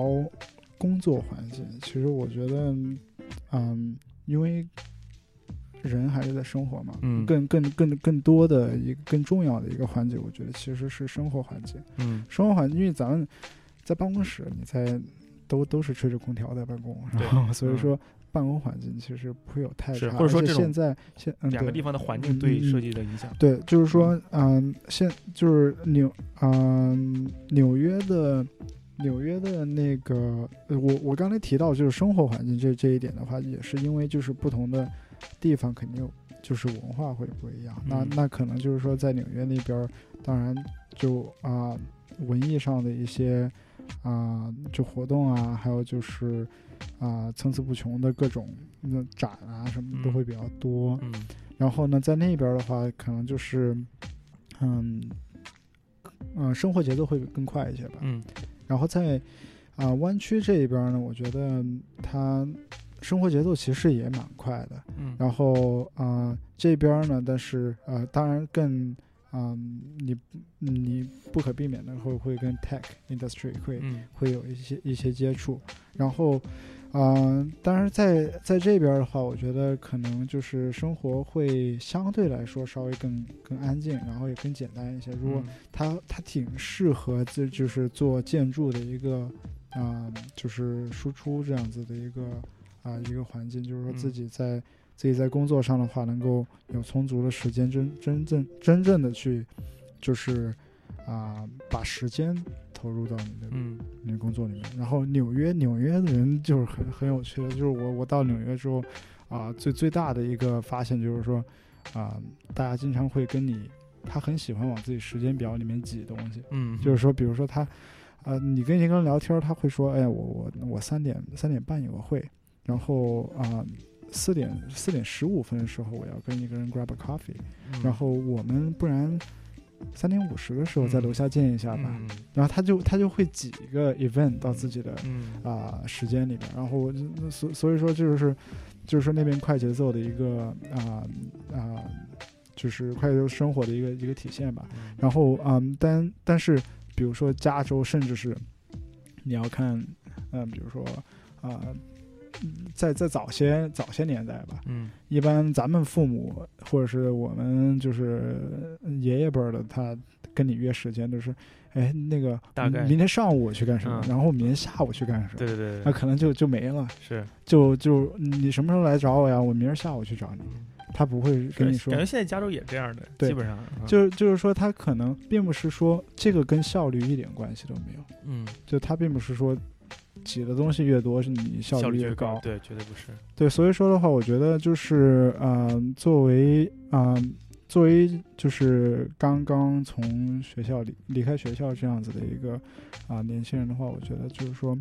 工作环境，其实我觉得嗯，因为人还是在生活嘛，嗯。更更更更多的一个更重要的一个环节，我觉得其实是生活环境。嗯。生活环境，因为咱们在办公室，你在都都是吹着空调在办公，然后所以说办公环境其实不会有太是差，或者说现在现嗯对两个地方的环境对设计的影响。对，就是说，嗯，现就是纽，嗯，纽约的纽约的那个，呃我我刚才提到就是生活环境这这一点的话，也是因为就是不同的地方肯定有就是文化会不一样。那嗯那可能就是说在纽约那边，当然就啊、文艺上的一些啊、就活动啊，还有就是啊、层出不穷的各种那展啊什么都嗯会比较多。嗯然后呢，在那边儿的话，可能就是，嗯，嗯、生活节奏会更快一些吧。嗯然后在啊、湾区这一边儿呢，我觉得它生活节奏其实也蛮快的。嗯然后啊、这边儿呢，但是呃，当然更啊、你你不可避免的会会跟 tech industry 会嗯。会有一些一些接触，然后，嗯、当然在在这边的话，我觉得可能就是生活会相对来说稍微更更安静，然后也更简单一些。如果嗯。它它挺适合就就是做建筑的一个啊、就是输出这样子的一个啊、一个环境，就是说自嗯。己在、自己在工作上的话，能够有充足的时间真真正真正的去就是啊、把时间投入到你的嗯你的工作里面。然后纽约，纽约的人就是很很有趣的，就是我我到纽约之后，啊、最最大的一个发现就是说，啊、大家经常会跟你，他很喜欢往自己时间表里面挤东西，嗯，就是说，比如说他，呃，你跟一个人聊天，他会说，哎，我我我三点三点半有个会，然后啊。四点四点十五分的时候，我要跟一个人 grab a coffee，、嗯然后我们不然三点五十的时候在楼下见一下吧。嗯然后他就他就会挤一个 event 到自己的嗯啊、时间里边，然后所所以说就是就是说那边快节奏的一个啊啊、就是快节奏生活的一个一个体现吧。嗯然后嗯，但但是比如说加州，甚至是你要看嗯，比如说啊。在在早些早些年代吧，嗯。一般咱们父母或者是我们就是爷爷辈儿的，他跟你约时间就是，哎，那个大概明天上午我去干什么，嗯然后明天下午去干什么，对对对对，那可能就就没了，是。就就你什么时候来找我呀？我明儿下午去找你，嗯。他不会跟你说感觉，现在加州也这样的，对基本上嗯。就是就是说他可能并不是说这个跟效率一点关系都没有，嗯。就他并不是说挤的东西越多是你效效率越高，对，绝对不是，对，所以说的话，我觉得就是，嗯、作为，嗯、作为就是刚刚从学校离离开学校这样子的一个啊、年轻人的话，我觉得就是说，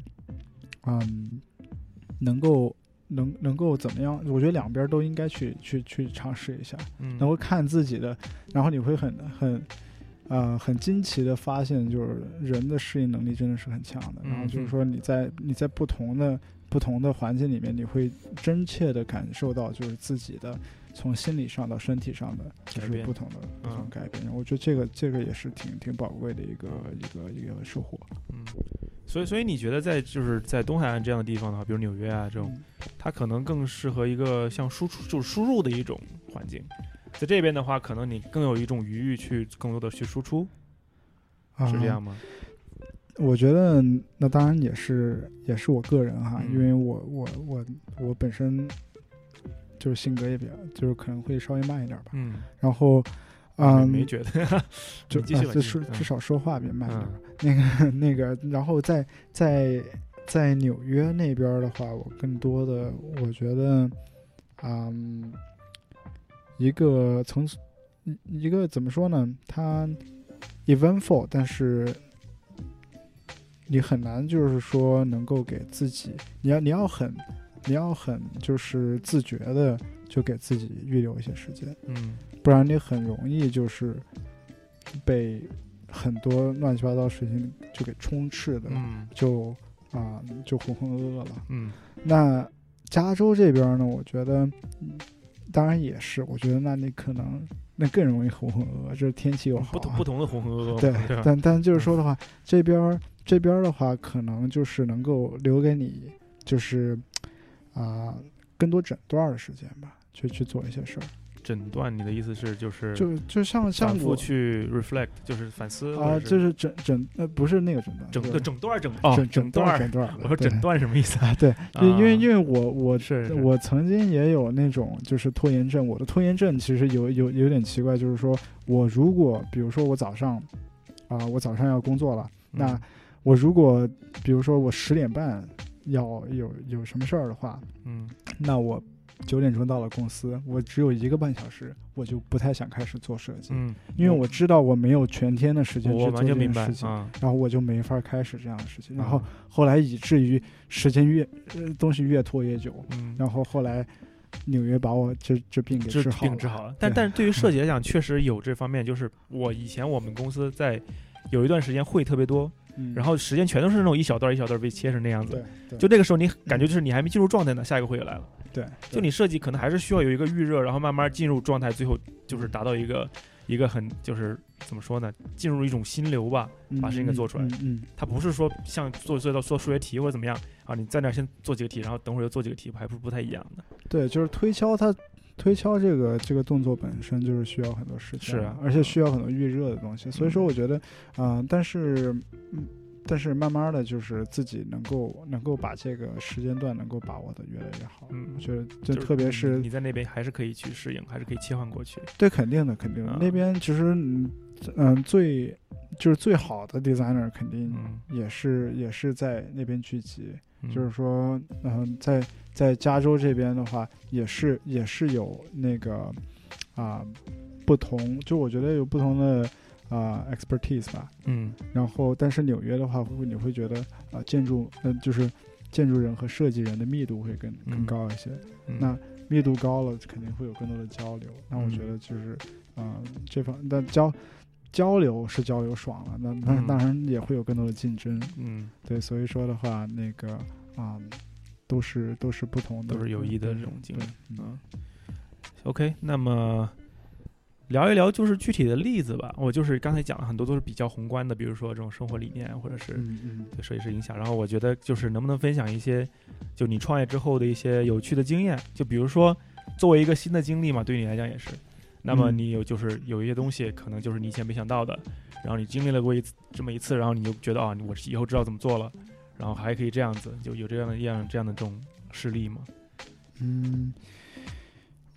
嗯，能够能能够怎么样？我觉得两边都应该去去去尝试一下，嗯，能够看自己的，然后你会很很。呃，很惊奇的发现，就是人的适应能力真的是很强的。然后就是嗯说，你在你在不同的不同的环境里面，你会真切的感受到，就是自己的从心理上到身体上的，就改变是不同的不同嗯改变。我觉得这个这个也是挺挺宝贵的一个一个一个收获。嗯，所以所以你觉得在就是在东海岸这样的地方的话，比如纽约啊这种，它可能更适合一个像输出就是输入的一种环境。在这边的话，可能你更有一种余裕去更多的去输出，啊是这样吗？我觉得那当然也是也是我个人哈，嗯因为我我我我本身就是性格也比较，就是可能会稍微慢一点吧。嗯，然后，嗯，没觉得 (laughs) (laughs) 就你继续吧啊，就继续嗯是至少说话别慢点那个那个，然后在在在纽约那边儿的话，我更多的我觉得，嗯，一个从一一个怎么说呢？它 eventful，但是你很难就是说能够给自己，你要你要很你要很就是自觉的就给自己预留一些时间。嗯不然你很容易就是被很多乱七八糟事情就给充斥的，嗯就啊、就浑浑噩噩了。嗯那加州这边呢，我觉得，嗯当然也是，我觉得那你可能那更容易浑浑噩噩，就是天气又好、啊，不同不同的浑浑噩噩，对对？但但就是说的话，这边儿这边儿的话，可能就是能够留给你，就是啊、更多整段儿的时间吧，去去做一些事儿。诊断，你的意思是就是就就像像反复我去 reflect，就是反思啊，就是诊诊呃不是那个诊断，整就是整段诊整断段诊断，我说诊断什么意思？啊，对，因因为啊因为我我是是我曾经也有那种就是拖延症，我的拖延症其实有有有点奇怪，就是说我如果比如说我早上啊、我早上要工作了，那嗯我如果比如说我十点半要有有什么事儿的话，嗯那我九点钟到了公司，我只有一个半小时，我就不太想开始做设计，嗯，因为我知道我没有全天的时间去做这件事情。啊，然后我就没法开始这样的事情，然后啊后来以至于时间越呃东西越拖越久，嗯，然后后来纽约把我这这病给治治好了，病治好了。但但是对于设 (laughs) 计来讲，确实有这方面，就是我以前我们公司在有一段时间会特别多，嗯然后时间全都是那种一小段一小段被切成那样子对，就那个时候你感觉就是你还没进入状态呢，下一个会也来了。对，就你设计可能还是需要有一个预热，然后慢慢进入状态，最后就是达到一个一个很就是怎么说呢，进入一种心流吧。嗯把事情给做出来嗯嗯它不是说像做做到做数学题或者怎么样啊，你在那先做几个题，然后等会儿又做几个题，还不是不太一样的。对，就是推敲它。推敲这个这个动作本身就是需要很多时间，是啊而且需要很多预热的东西，所以说我觉得，啊、但是，嗯，但是慢慢的就是自己能够能够把这个时间段能够把握的越来越好，嗯我觉得就就特别是你你在那边还是可以去适应，还是可以切换过去。对，肯定的，肯定的。啊那边其实，嗯嗯，最就是最好的 designer 肯定嗯，也是、也是在那边聚集。嗯就是说，嗯、在在加州这边的话，也是也是有那个啊、不同，就我觉得有不同的啊、expertise 吧。嗯然后，但是纽约的话，会你会觉得啊、建筑，嗯、就是建筑人和设计人的密度会更更嗯高一些。嗯那密度高了，肯定会有更多的交流。那我嗯觉得就是，嗯、这方但交交流是交流爽了，那那嗯当然也会有更多的竞争。嗯，对，所以说的话，那个啊、都是都是不同的，都是有益的这种经历嗯嗯，OK，那么聊一聊就是具体的例子吧。我就是刚才讲了很多都是比较宏观的，比如说这种生活理念或者是对设计师影响。然后我觉得就是能不能分享一些，就你创业之后的一些有趣的经验，就比如说作为一个新的经历嘛，对你来讲也是。那么嗯你有就是有一些东西可能就是你以前没想到的，然后你经历了过一次这么一次，然后你就觉得啊，我以后知道怎么做了，然后还可以这样子，就有这样的样这样的这种事例吗？嗯，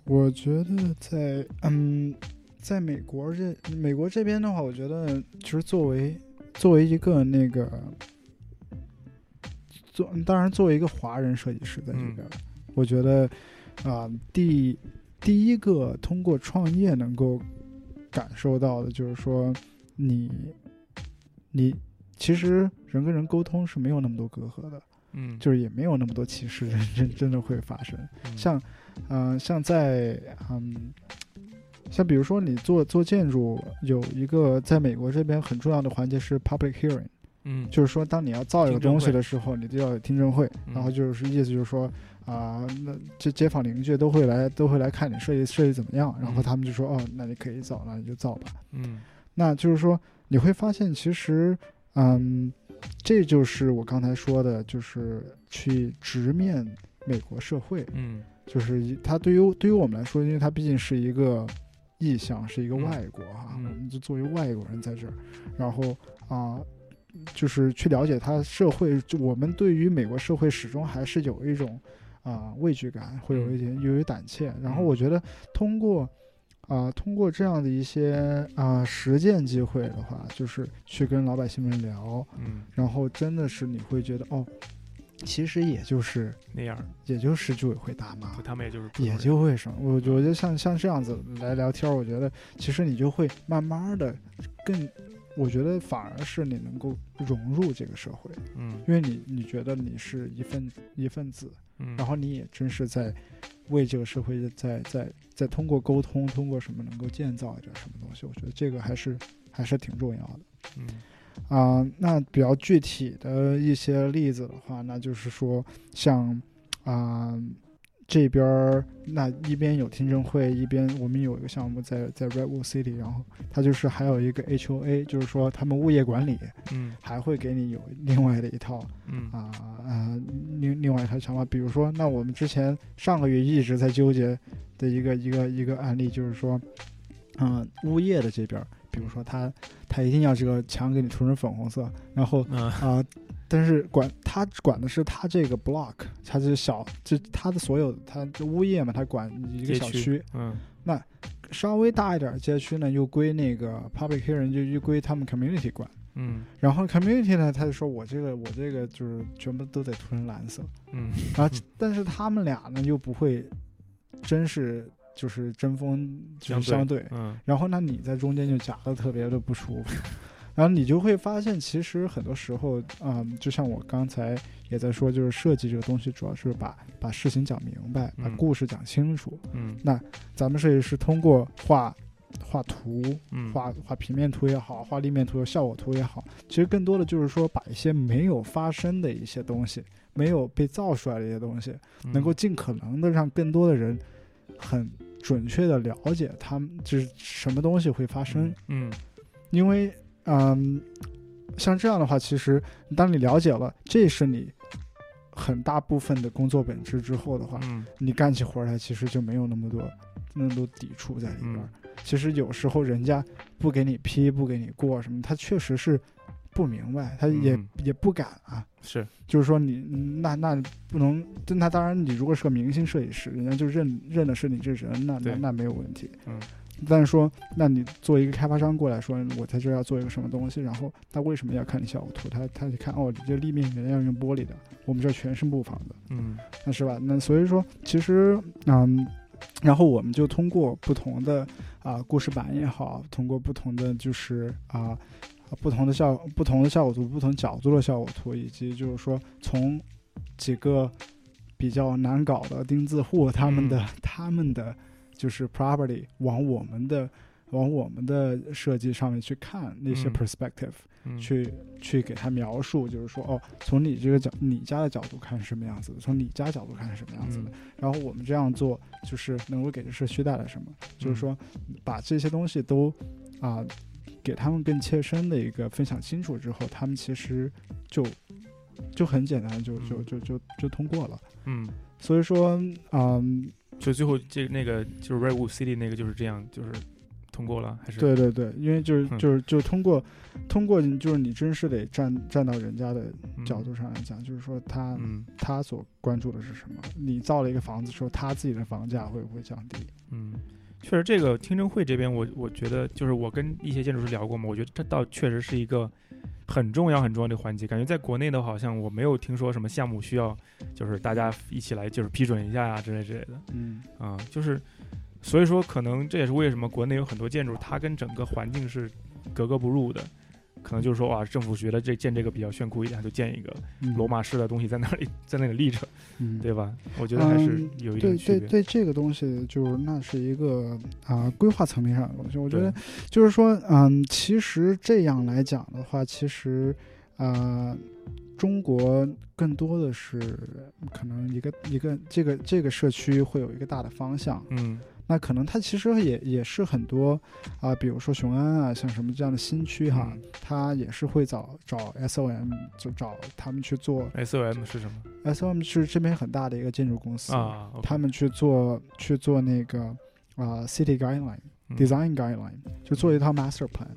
我觉得在嗯，在美国这美国这边的话，我觉得其实作为作为一个那个做，当然作为一个华人设计师在这嗯边，我觉得啊、第第一个通过创业能够感受到的就是说你你其实人跟人沟通是没有那么多隔阂的。嗯，就是也没有那么多歧视真真真的会发生。嗯像，嗯、像在嗯，像比如说你做做建筑，有一个在美国这边很重要的环节是 public hearing，嗯就是说当你要造一个东西的时候，你就要有听证会，嗯。然后就是意思就是说。啊、那这街坊邻居都会来，都会来看你设计设计怎么样，然后嗯。他们就说，哦，那你可以造，那你就造吧。嗯。那就是说，你会发现其实，嗯，这就是我刚才说的，就是去直面美国社会，嗯。就是一它对于对于我们来说，因为它毕竟是一个异象，是一个嗯。外国哈，嗯。我们就作为外国人在这儿，然后啊。就是去了解他社会，就我们对于美国社会始终还是有一种啊、畏惧感，会有一点有一胆怯。然后嗯。我觉得通过啊、通过这样的一些啊、实践机会的话，就是去跟老百姓们聊，嗯。然后真的是你会觉得哦，其实也就是那样，也就是居委会大妈就，他们也就是也就会什么，我我觉得像像这样子来聊天儿，我觉得其实你就会慢慢的更，我觉得反而是你能够融入这个社会，嗯因为你你觉得你是一份一份子，嗯，然后你也真是在为这个社会在在在通过沟通，通过什么能够建造一点什么东西，我觉得这个还是还是挺重要的。嗯啊、那比较具体的一些例子的话，那就是说像啊、这边儿那一边有听证会，一边我们有一个项目在在 Redwood City，然后它就是还有一个 HOA，就是说他们物业管理，嗯还会给你有另外的一套嗯啊啊另另外一套想法，比如说，那我们之前上个月一直在纠结的一个一个一个案例，就是说，嗯、物业的这边儿，比如说他他一定要这个墙给你涂成粉红色，然后嗯。啊、但是管他管的是他这个 block，他这小这他的所有他这物业嘛，他管一个小区，嗯。那稍微大一点儿街区呢，又归那个 public hearing 就又归他们 community 管。嗯。然后 community 呢，他就说我这个我这个就是全部都得涂成蓝色，嗯。然后但是他们俩呢又不会真是就是针锋就是相对，嗯。然后那你在中间就夹的特别的不舒服，(laughs) 然后你就会发现其实很多时候，嗯，就像我刚才也在说，就是设计这个东西主要是把把事情讲明白，把嗯。故事讲清楚。嗯。那咱们设计师通过画画图，嗯。画画平面图也好，画立面图、效果图也好，其实更多的就是说把一些没有发生的一些东西，没有被造出来的一些东西，嗯。能够尽可能的让更多的人很准确的了解他们就是什么东西会发生。嗯因为嗯，像这样的话，其实当你了解了这是你很大部分的工作本质之后的话，嗯你干起活来其实就没有那么多那么多抵触在里边。嗯其实有时候人家不给你批、不给你过什么，他确实是不明白，他也、嗯也不敢啊。是就是说你那那不能，那当然你如果是个明星设计师，人家就认认的是你这人，那那那没有问题。嗯但是说，那你作为一个开发商过来说，我在这儿要做一个什么东西，然后他为什么要看你效果图？他他得看哦，你这立面原来要用玻璃的，我们这全是木房的，嗯那是吧？那所以说，其实嗯，然后我们就通过不同的啊、故事板也好，通过不同的就是啊、不同的效不同的效果图、不同角度的效果图，以及就是说从几个比较难搞的钉子户他们的、他们的就是 property 往我们的往我们的设计上面去看那些嗯 perspective，、嗯去去给他描述，就是说哦，从你这个角你家的角度看是什么样子的，从你家角度看是什么样子的。嗯然后我们这样做，就是能够给这社区带来什么？就是嗯说，把这些东西都啊、给他们更切身的一个分享清楚之后，他们其实就就很简单，就就嗯就就就通过了。嗯，所以说，嗯，所以最后这那个就是 Redwood City 那个就是这样，就是通过了还是对对对，因为就是嗯就是就通过通过就是你真是得站站到人家的嗯角度上来讲，就是说他嗯他所关注的是什么？你造了一个房子之后，他自己的房价会不会降低？嗯，确实，这个听证会这边我，我觉得就是我跟一些建筑师聊过嘛，我觉得这倒确实是一个很重要很重要的环节。感觉在国内的话，好像我没有听说什么项目需要就是大家一起来就是批准一下呀、之类之类的嗯啊、就是所以说可能这也是为什么国内有很多建筑它跟整个环境是格格不入的。可能就是说，哇，政府觉得这建这个比较炫酷一点，就建一个嗯罗马式的东西在那里，(laughs) 在那里立着，嗯对吧？我觉得还是嗯有一对定区别。对对，这个东西就是那是一个啊、规划层面上的东西。我觉得就是说，嗯，其实这样来讲的话，其实啊、中国更多的是可能一个一个这个这个社区会有一个大的方向。嗯那可能它其实也也是很多啊、比如说雄安啊，像什么这样的新区哈，嗯它也是会找找 SOM 就找他们去做，SOM 是什么？SOM 是这边很大的一个建筑公司啊他们去做去做那个啊、city guideline、嗯。design guideline，就做一套 master plan，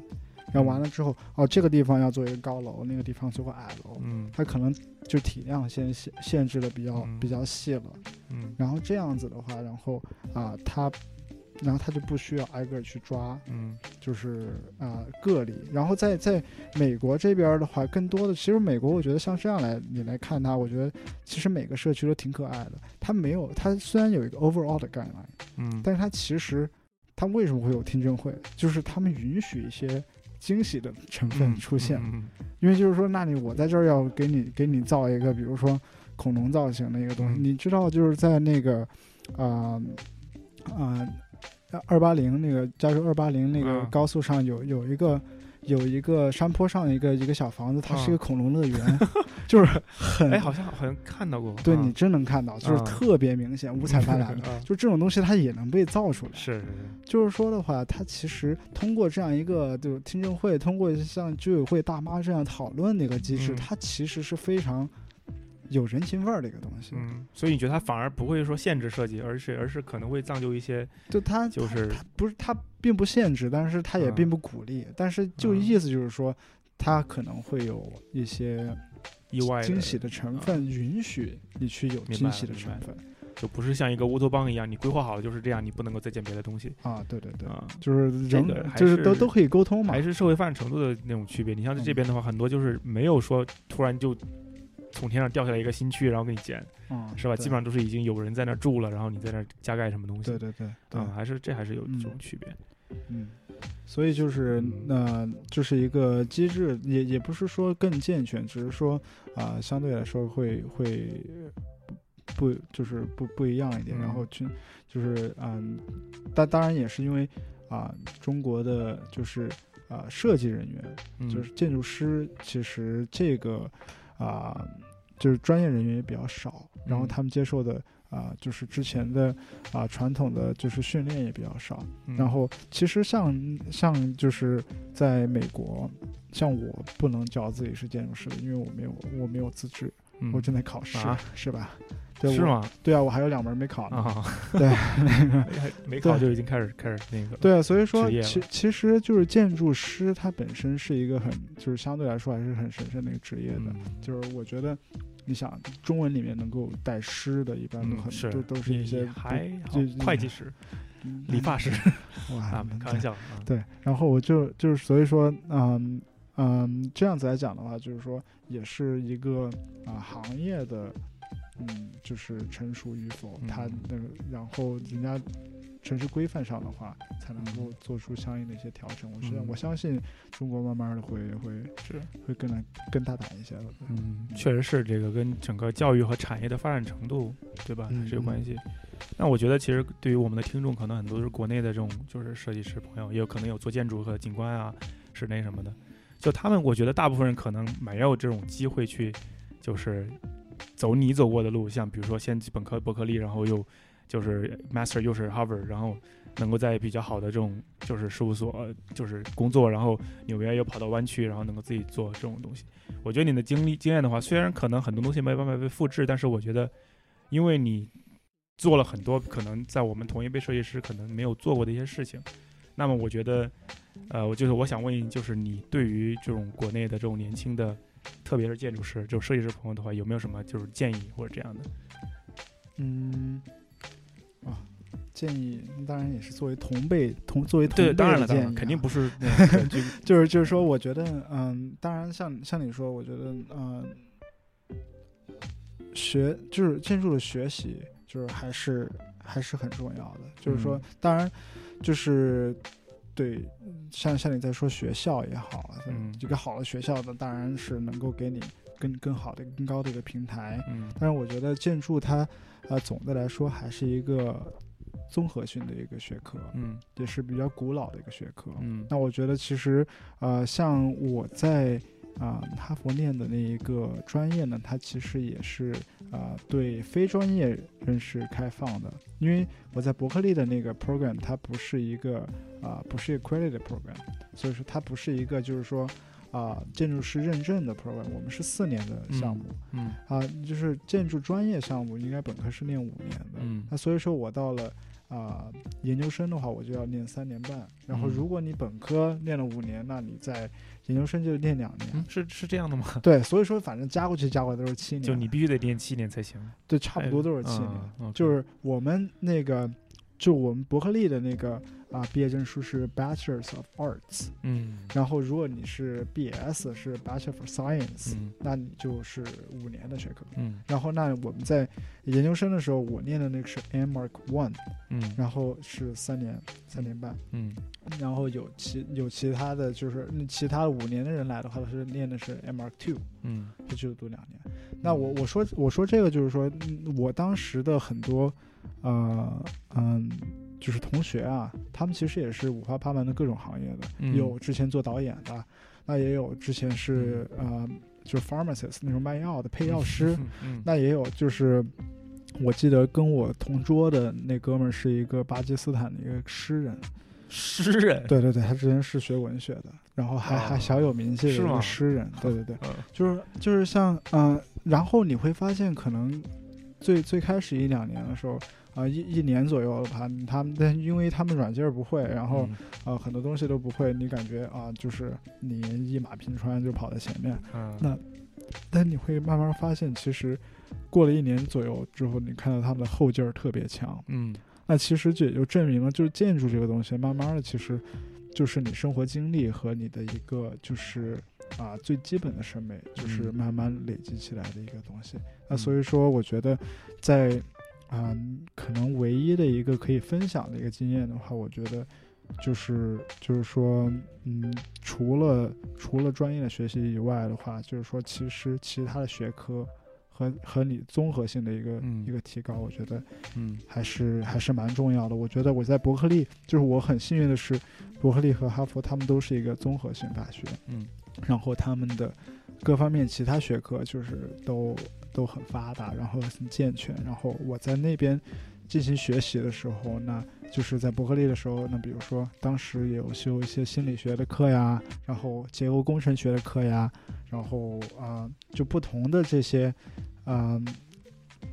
然后完了之后，哦，这个地方要做一个高楼，那个地方做个矮楼，嗯它可能就体量先限限制的比较、嗯比较细了，嗯然后这样子的话，然后啊、它。然后它就不需要挨个儿去抓，嗯就是啊、个例。然后在在美国这边儿的话，更多的其实美国，我觉得像这样来你来看它，我觉得其实每个社区都挺可爱的。它没有，它虽然有一个 overall 的 guideline，嗯，但是它其实它为什么会有听证会？就是他们允许一些惊喜的成分嗯出现，嗯因为就是说，那你我在这儿要给你给你造一个，比如说恐龙造型的一个东西，嗯。你知道就是在那个啊啊二八零那个加州二八零那个嗯。高速上有有一个。有一个山坡上一个一个小房子，它是一个嗯恐龙乐园，(laughs) 就是很哎，好像好像看到过，啊对你真能看到，就是啊特别明显，五彩斑斓的。(laughs) 啊就这种东西，它也能被造出来。是是是，就是说的话，它其实通过这样一个就是听证会，通过像居委会大妈这样讨论的一个机制，嗯它其实是非常有人情味儿的一个东西。嗯，所以你觉得它反而不会说限制设计，而是而是可能会造就一些就它就是它不是它并不限制，但是它也嗯并不鼓励，但是就嗯意思就是说，它可能会有一些意外惊喜的成分，允许你去有惊喜的成分就不是像一个乌托邦一样，你规划好了就是这样，你不能够再建别的东西啊！对对对，啊。就是这人就是都都可以沟通嘛还。是社会发展程度的那种区别。你像在这边的话，很多就是没有说突然就从天上掉下来一个新区，然后给你建，嗯，是吧？基本上都是已经有人在那儿住了，然后你在那儿加盖什么东西。对对对对啊，还是这还是有嗯这种区别。嗯，所以就是那呃，就是一个机制，也也不是说更健全，只是说啊、相对来说会会不就是不不一样一点，嗯。然后去就是嗯，但当然也是因为啊、中国的就是啊、设计人员，嗯，就是建筑师，其实这个啊、就是专业人员也比较少，然后嗯。他们接受的啊、就是之前的啊、传统的就是训练也比较少。嗯然后其实像像就是在美国，像我不能叫自己是建筑师的，因为我没有我没有资质，嗯我正在考试，啊是吧？对我是吗？对啊，我还有两门没考呢。啊，对还 (laughs) 没考就已经开始开始那个。对啊，所以说其其实就是建筑师，他本身是一个很就是相对来说还是很神圣的一个职业的。嗯，就是我觉得，你想中文里面能够带师的，一般都很、嗯是都都是一些还好就会计师、嗯理发师 (laughs) 哇啊，开玩笑啊。对，然后我就就是所以说，嗯嗯，这样子来讲的话，就是说也是一个啊、行业的，嗯，就是成熟与否，它嗯那个然后人家城市规范上的话，才能够嗯做出相应的一些调整。我是、嗯我相信中国慢慢的会会是，会更来更大胆一些的。嗯，确实是这个跟整个教育和产业的发展程度，对吧，是有关系。那我觉得，其实对于我们的听众，可能很多都是国内的这种就是设计师朋友，也有可能有做建筑和景观啊、室内什么的。就他们，我觉得大部分人可能没有这种机会去，就是走你走过的路，像比如说先本科伯克利，然后又就是 master 又是 Harvard，然后能够在比较好的这种就是事务所呃就是工作，然后纽约又跑到湾区，然后能够自己做这种东西。我觉得你的经历经验的话，虽然可能很多东西没办法被复制，但是我觉得，因为你做了很多可能在我们同一辈设计师可能没有做过的一些事情，那么我觉得，呃，我就是我想问，就是你对于这种国内的这种年轻的，特别是建筑师，就设计师朋友的话，有没有什么就是建议或者这样的？嗯，啊，建议当然也是作为同辈同作为同对，辈当然了，当然了，的建议啊肯定不是 (laughs) 就 (laughs) 就是就是说，我觉得，嗯，当然像像你说，我觉得，嗯，学就是建筑的学习，就是还是还是很重要的。就是说嗯，当然就是对，像像你在说学校也好，嗯一个好的学校呢，当然是能够给你更更好的、更高的一个平台。嗯但是我觉得建筑它，呃，总的来说还是一个综合性的一个学科，嗯也是比较古老的一个学科。嗯那我觉得其实，呃，像我在啊、哈佛念的那一个专业呢，它其实也是啊、对非专业人士开放的，因为我在伯克利的那个 program，它不是一个啊、不是一个 credit program，所以说它不是一个就是说啊、建筑师认证的 program，我们是四年的项目。嗯啊，就是建筑专业项目应该本科是念五年的，嗯那所以说我到了啊、研究生的话，我就要念三年半。然后嗯如果你本科念了五年，那你在研究生就念两年。嗯，是是这样的吗？对，所以说反正加过去加过来都是七年，就你必须得念七年才行，对，差不多都是七年。嗯就是我们那个，就我们伯克利的那个啊、毕业证书是 Bachelors of Arts，嗯。然后如果你是 BS 是 Bachelor of Science，、嗯。那你就是五年的学科。嗯。然后那我们在研究生的时候，我念的那个是 M Mark One，嗯。然后是三年三年半，嗯。然后有其有其他的就是嗯其他五年的人来的话，他是念的是 M Mark Two，嗯。他就读两年。那我。我说我说这个就是说，嗯我当时的很多呃嗯。就是同学啊，他们其实也是五花八门的各种行业的，嗯有之前做导演的，那也有之前是呃就是 pharmacist 那种卖药的配药师，嗯那也有就是。我记得跟我同桌的那哥们儿是一个巴基斯坦的一个诗人，诗人，对对对，他之前是学文学的，然后还、哦还小有名气的一个诗人，对对对，嗯就是就是像嗯、呃然后你会发现可能最最开始一两年的时候啊、一一年左右吧，他们但因为他们软件不会，然后嗯。啊、很多东西都不会，你感觉啊、就是你一马平川就跑在前面，嗯。那但你会慢慢发现，其实过了一年左右之后，你看到他们的后劲儿特别强，嗯。那其实这也就证明了，就是建筑这个东西，慢慢的其实就是你生活经历和你的一个就是啊最基本的审美，就是嗯。慢慢累积起来的一个东西。那嗯。所以说，我觉得在啊、可能唯一的一个可以分享的一个经验的话，我觉得就是就是说，嗯，除了除了专业的学习以外的话，就是说，其实其他的学科和和你综合性的一个、嗯一个提高，我觉得。嗯还是还是蛮重要的。我觉得我在伯克利，就是我很幸运的是，伯克利和哈佛他们都是一个综合性大学，嗯然后他们的各方面其他学科就是都都很发达，然后很健全。然后我在那边进行学习的时候，那就是在伯克利的时候，那比如说当时也有修一些心理学的课呀，然后结构工程学的课呀，然后啊、就不同的这些，嗯、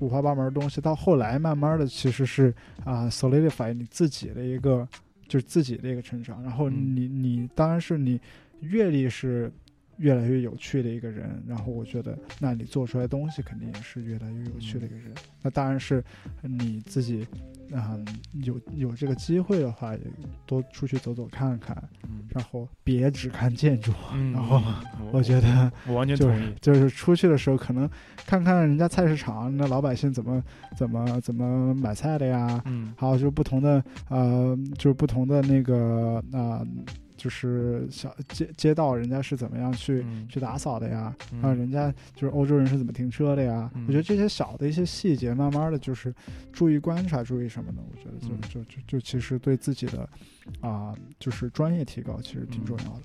五花八门的东西，到后来慢慢的其实是啊、solidify 你自己的一个就是自己的一个成长，然后嗯你你当然是你阅历是越来越有趣的一个人，然后我觉得那你做出来的东西肯定也是越来越有趣的一个人，那当然是你自己啊、有有这个机会的话，也多出去走走看看，嗯。然后别只看建筑，嗯，然后我我觉得我完全就是同意，就是出去的时候，可能看看人家菜市场那老百姓怎么怎么怎么买菜的呀，嗯。还有就是不同的呃，就是不同的那个啊、就是小街街道人家是怎么样去、嗯去打扫的呀，嗯然后人家就是欧洲人是怎么停车的呀。嗯我觉得这些小的一些细节，慢慢的就是注意观察，注意什么呢？我觉得就、嗯就就就其实对自己的啊、就是专业提高其实挺重要的。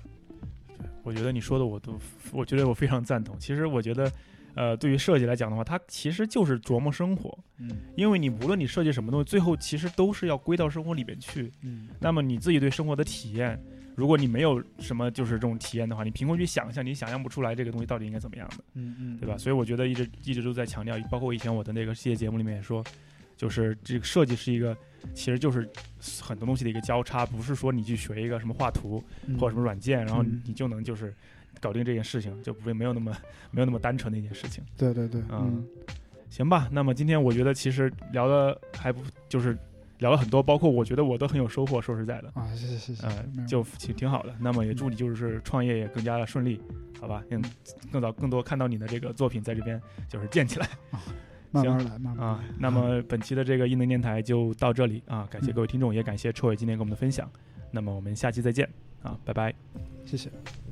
我觉得你说的我都，我觉得我非常赞同。其实我觉得，呃，对于设计来讲的话，它其实就是琢磨生活，嗯因为你无论你设计什么东西，最后其实都是要归到生活里边去。嗯那么你自己对生活的体验，如果你没有什么就是这种体验的话，你凭空去想象，你想象不出来这个东西到底应该怎么样的，嗯嗯，对吧？所以我觉得一直一直都在强调，包括以前我的那个系列节目里面也说，就是这个设计是一个，其实就是很多东西的一个交叉，不是说你去学一个什么画图嗯。或者什么软件，然后嗯。你就能就是搞定这件事情，就不会没有那么没有那么单纯的一件事情。对对对，嗯，行吧，那么今天我觉得其实聊的还不就是聊了很多，包括我觉得我都很有收获。说实在的，啊，谢谢谢谢，没呃，就挺挺好的。那么也祝你就是创业也更加的顺利，好吧？嗯，更早更多看到你的这个作品在这边就是建起来啊慢慢来，慢慢啊来。。那么本期的这个异能电台就到这里啊，感谢各位听众，也感谢臭伟今天给我们的分享。那么我们下期再见啊，拜拜。谢谢。拜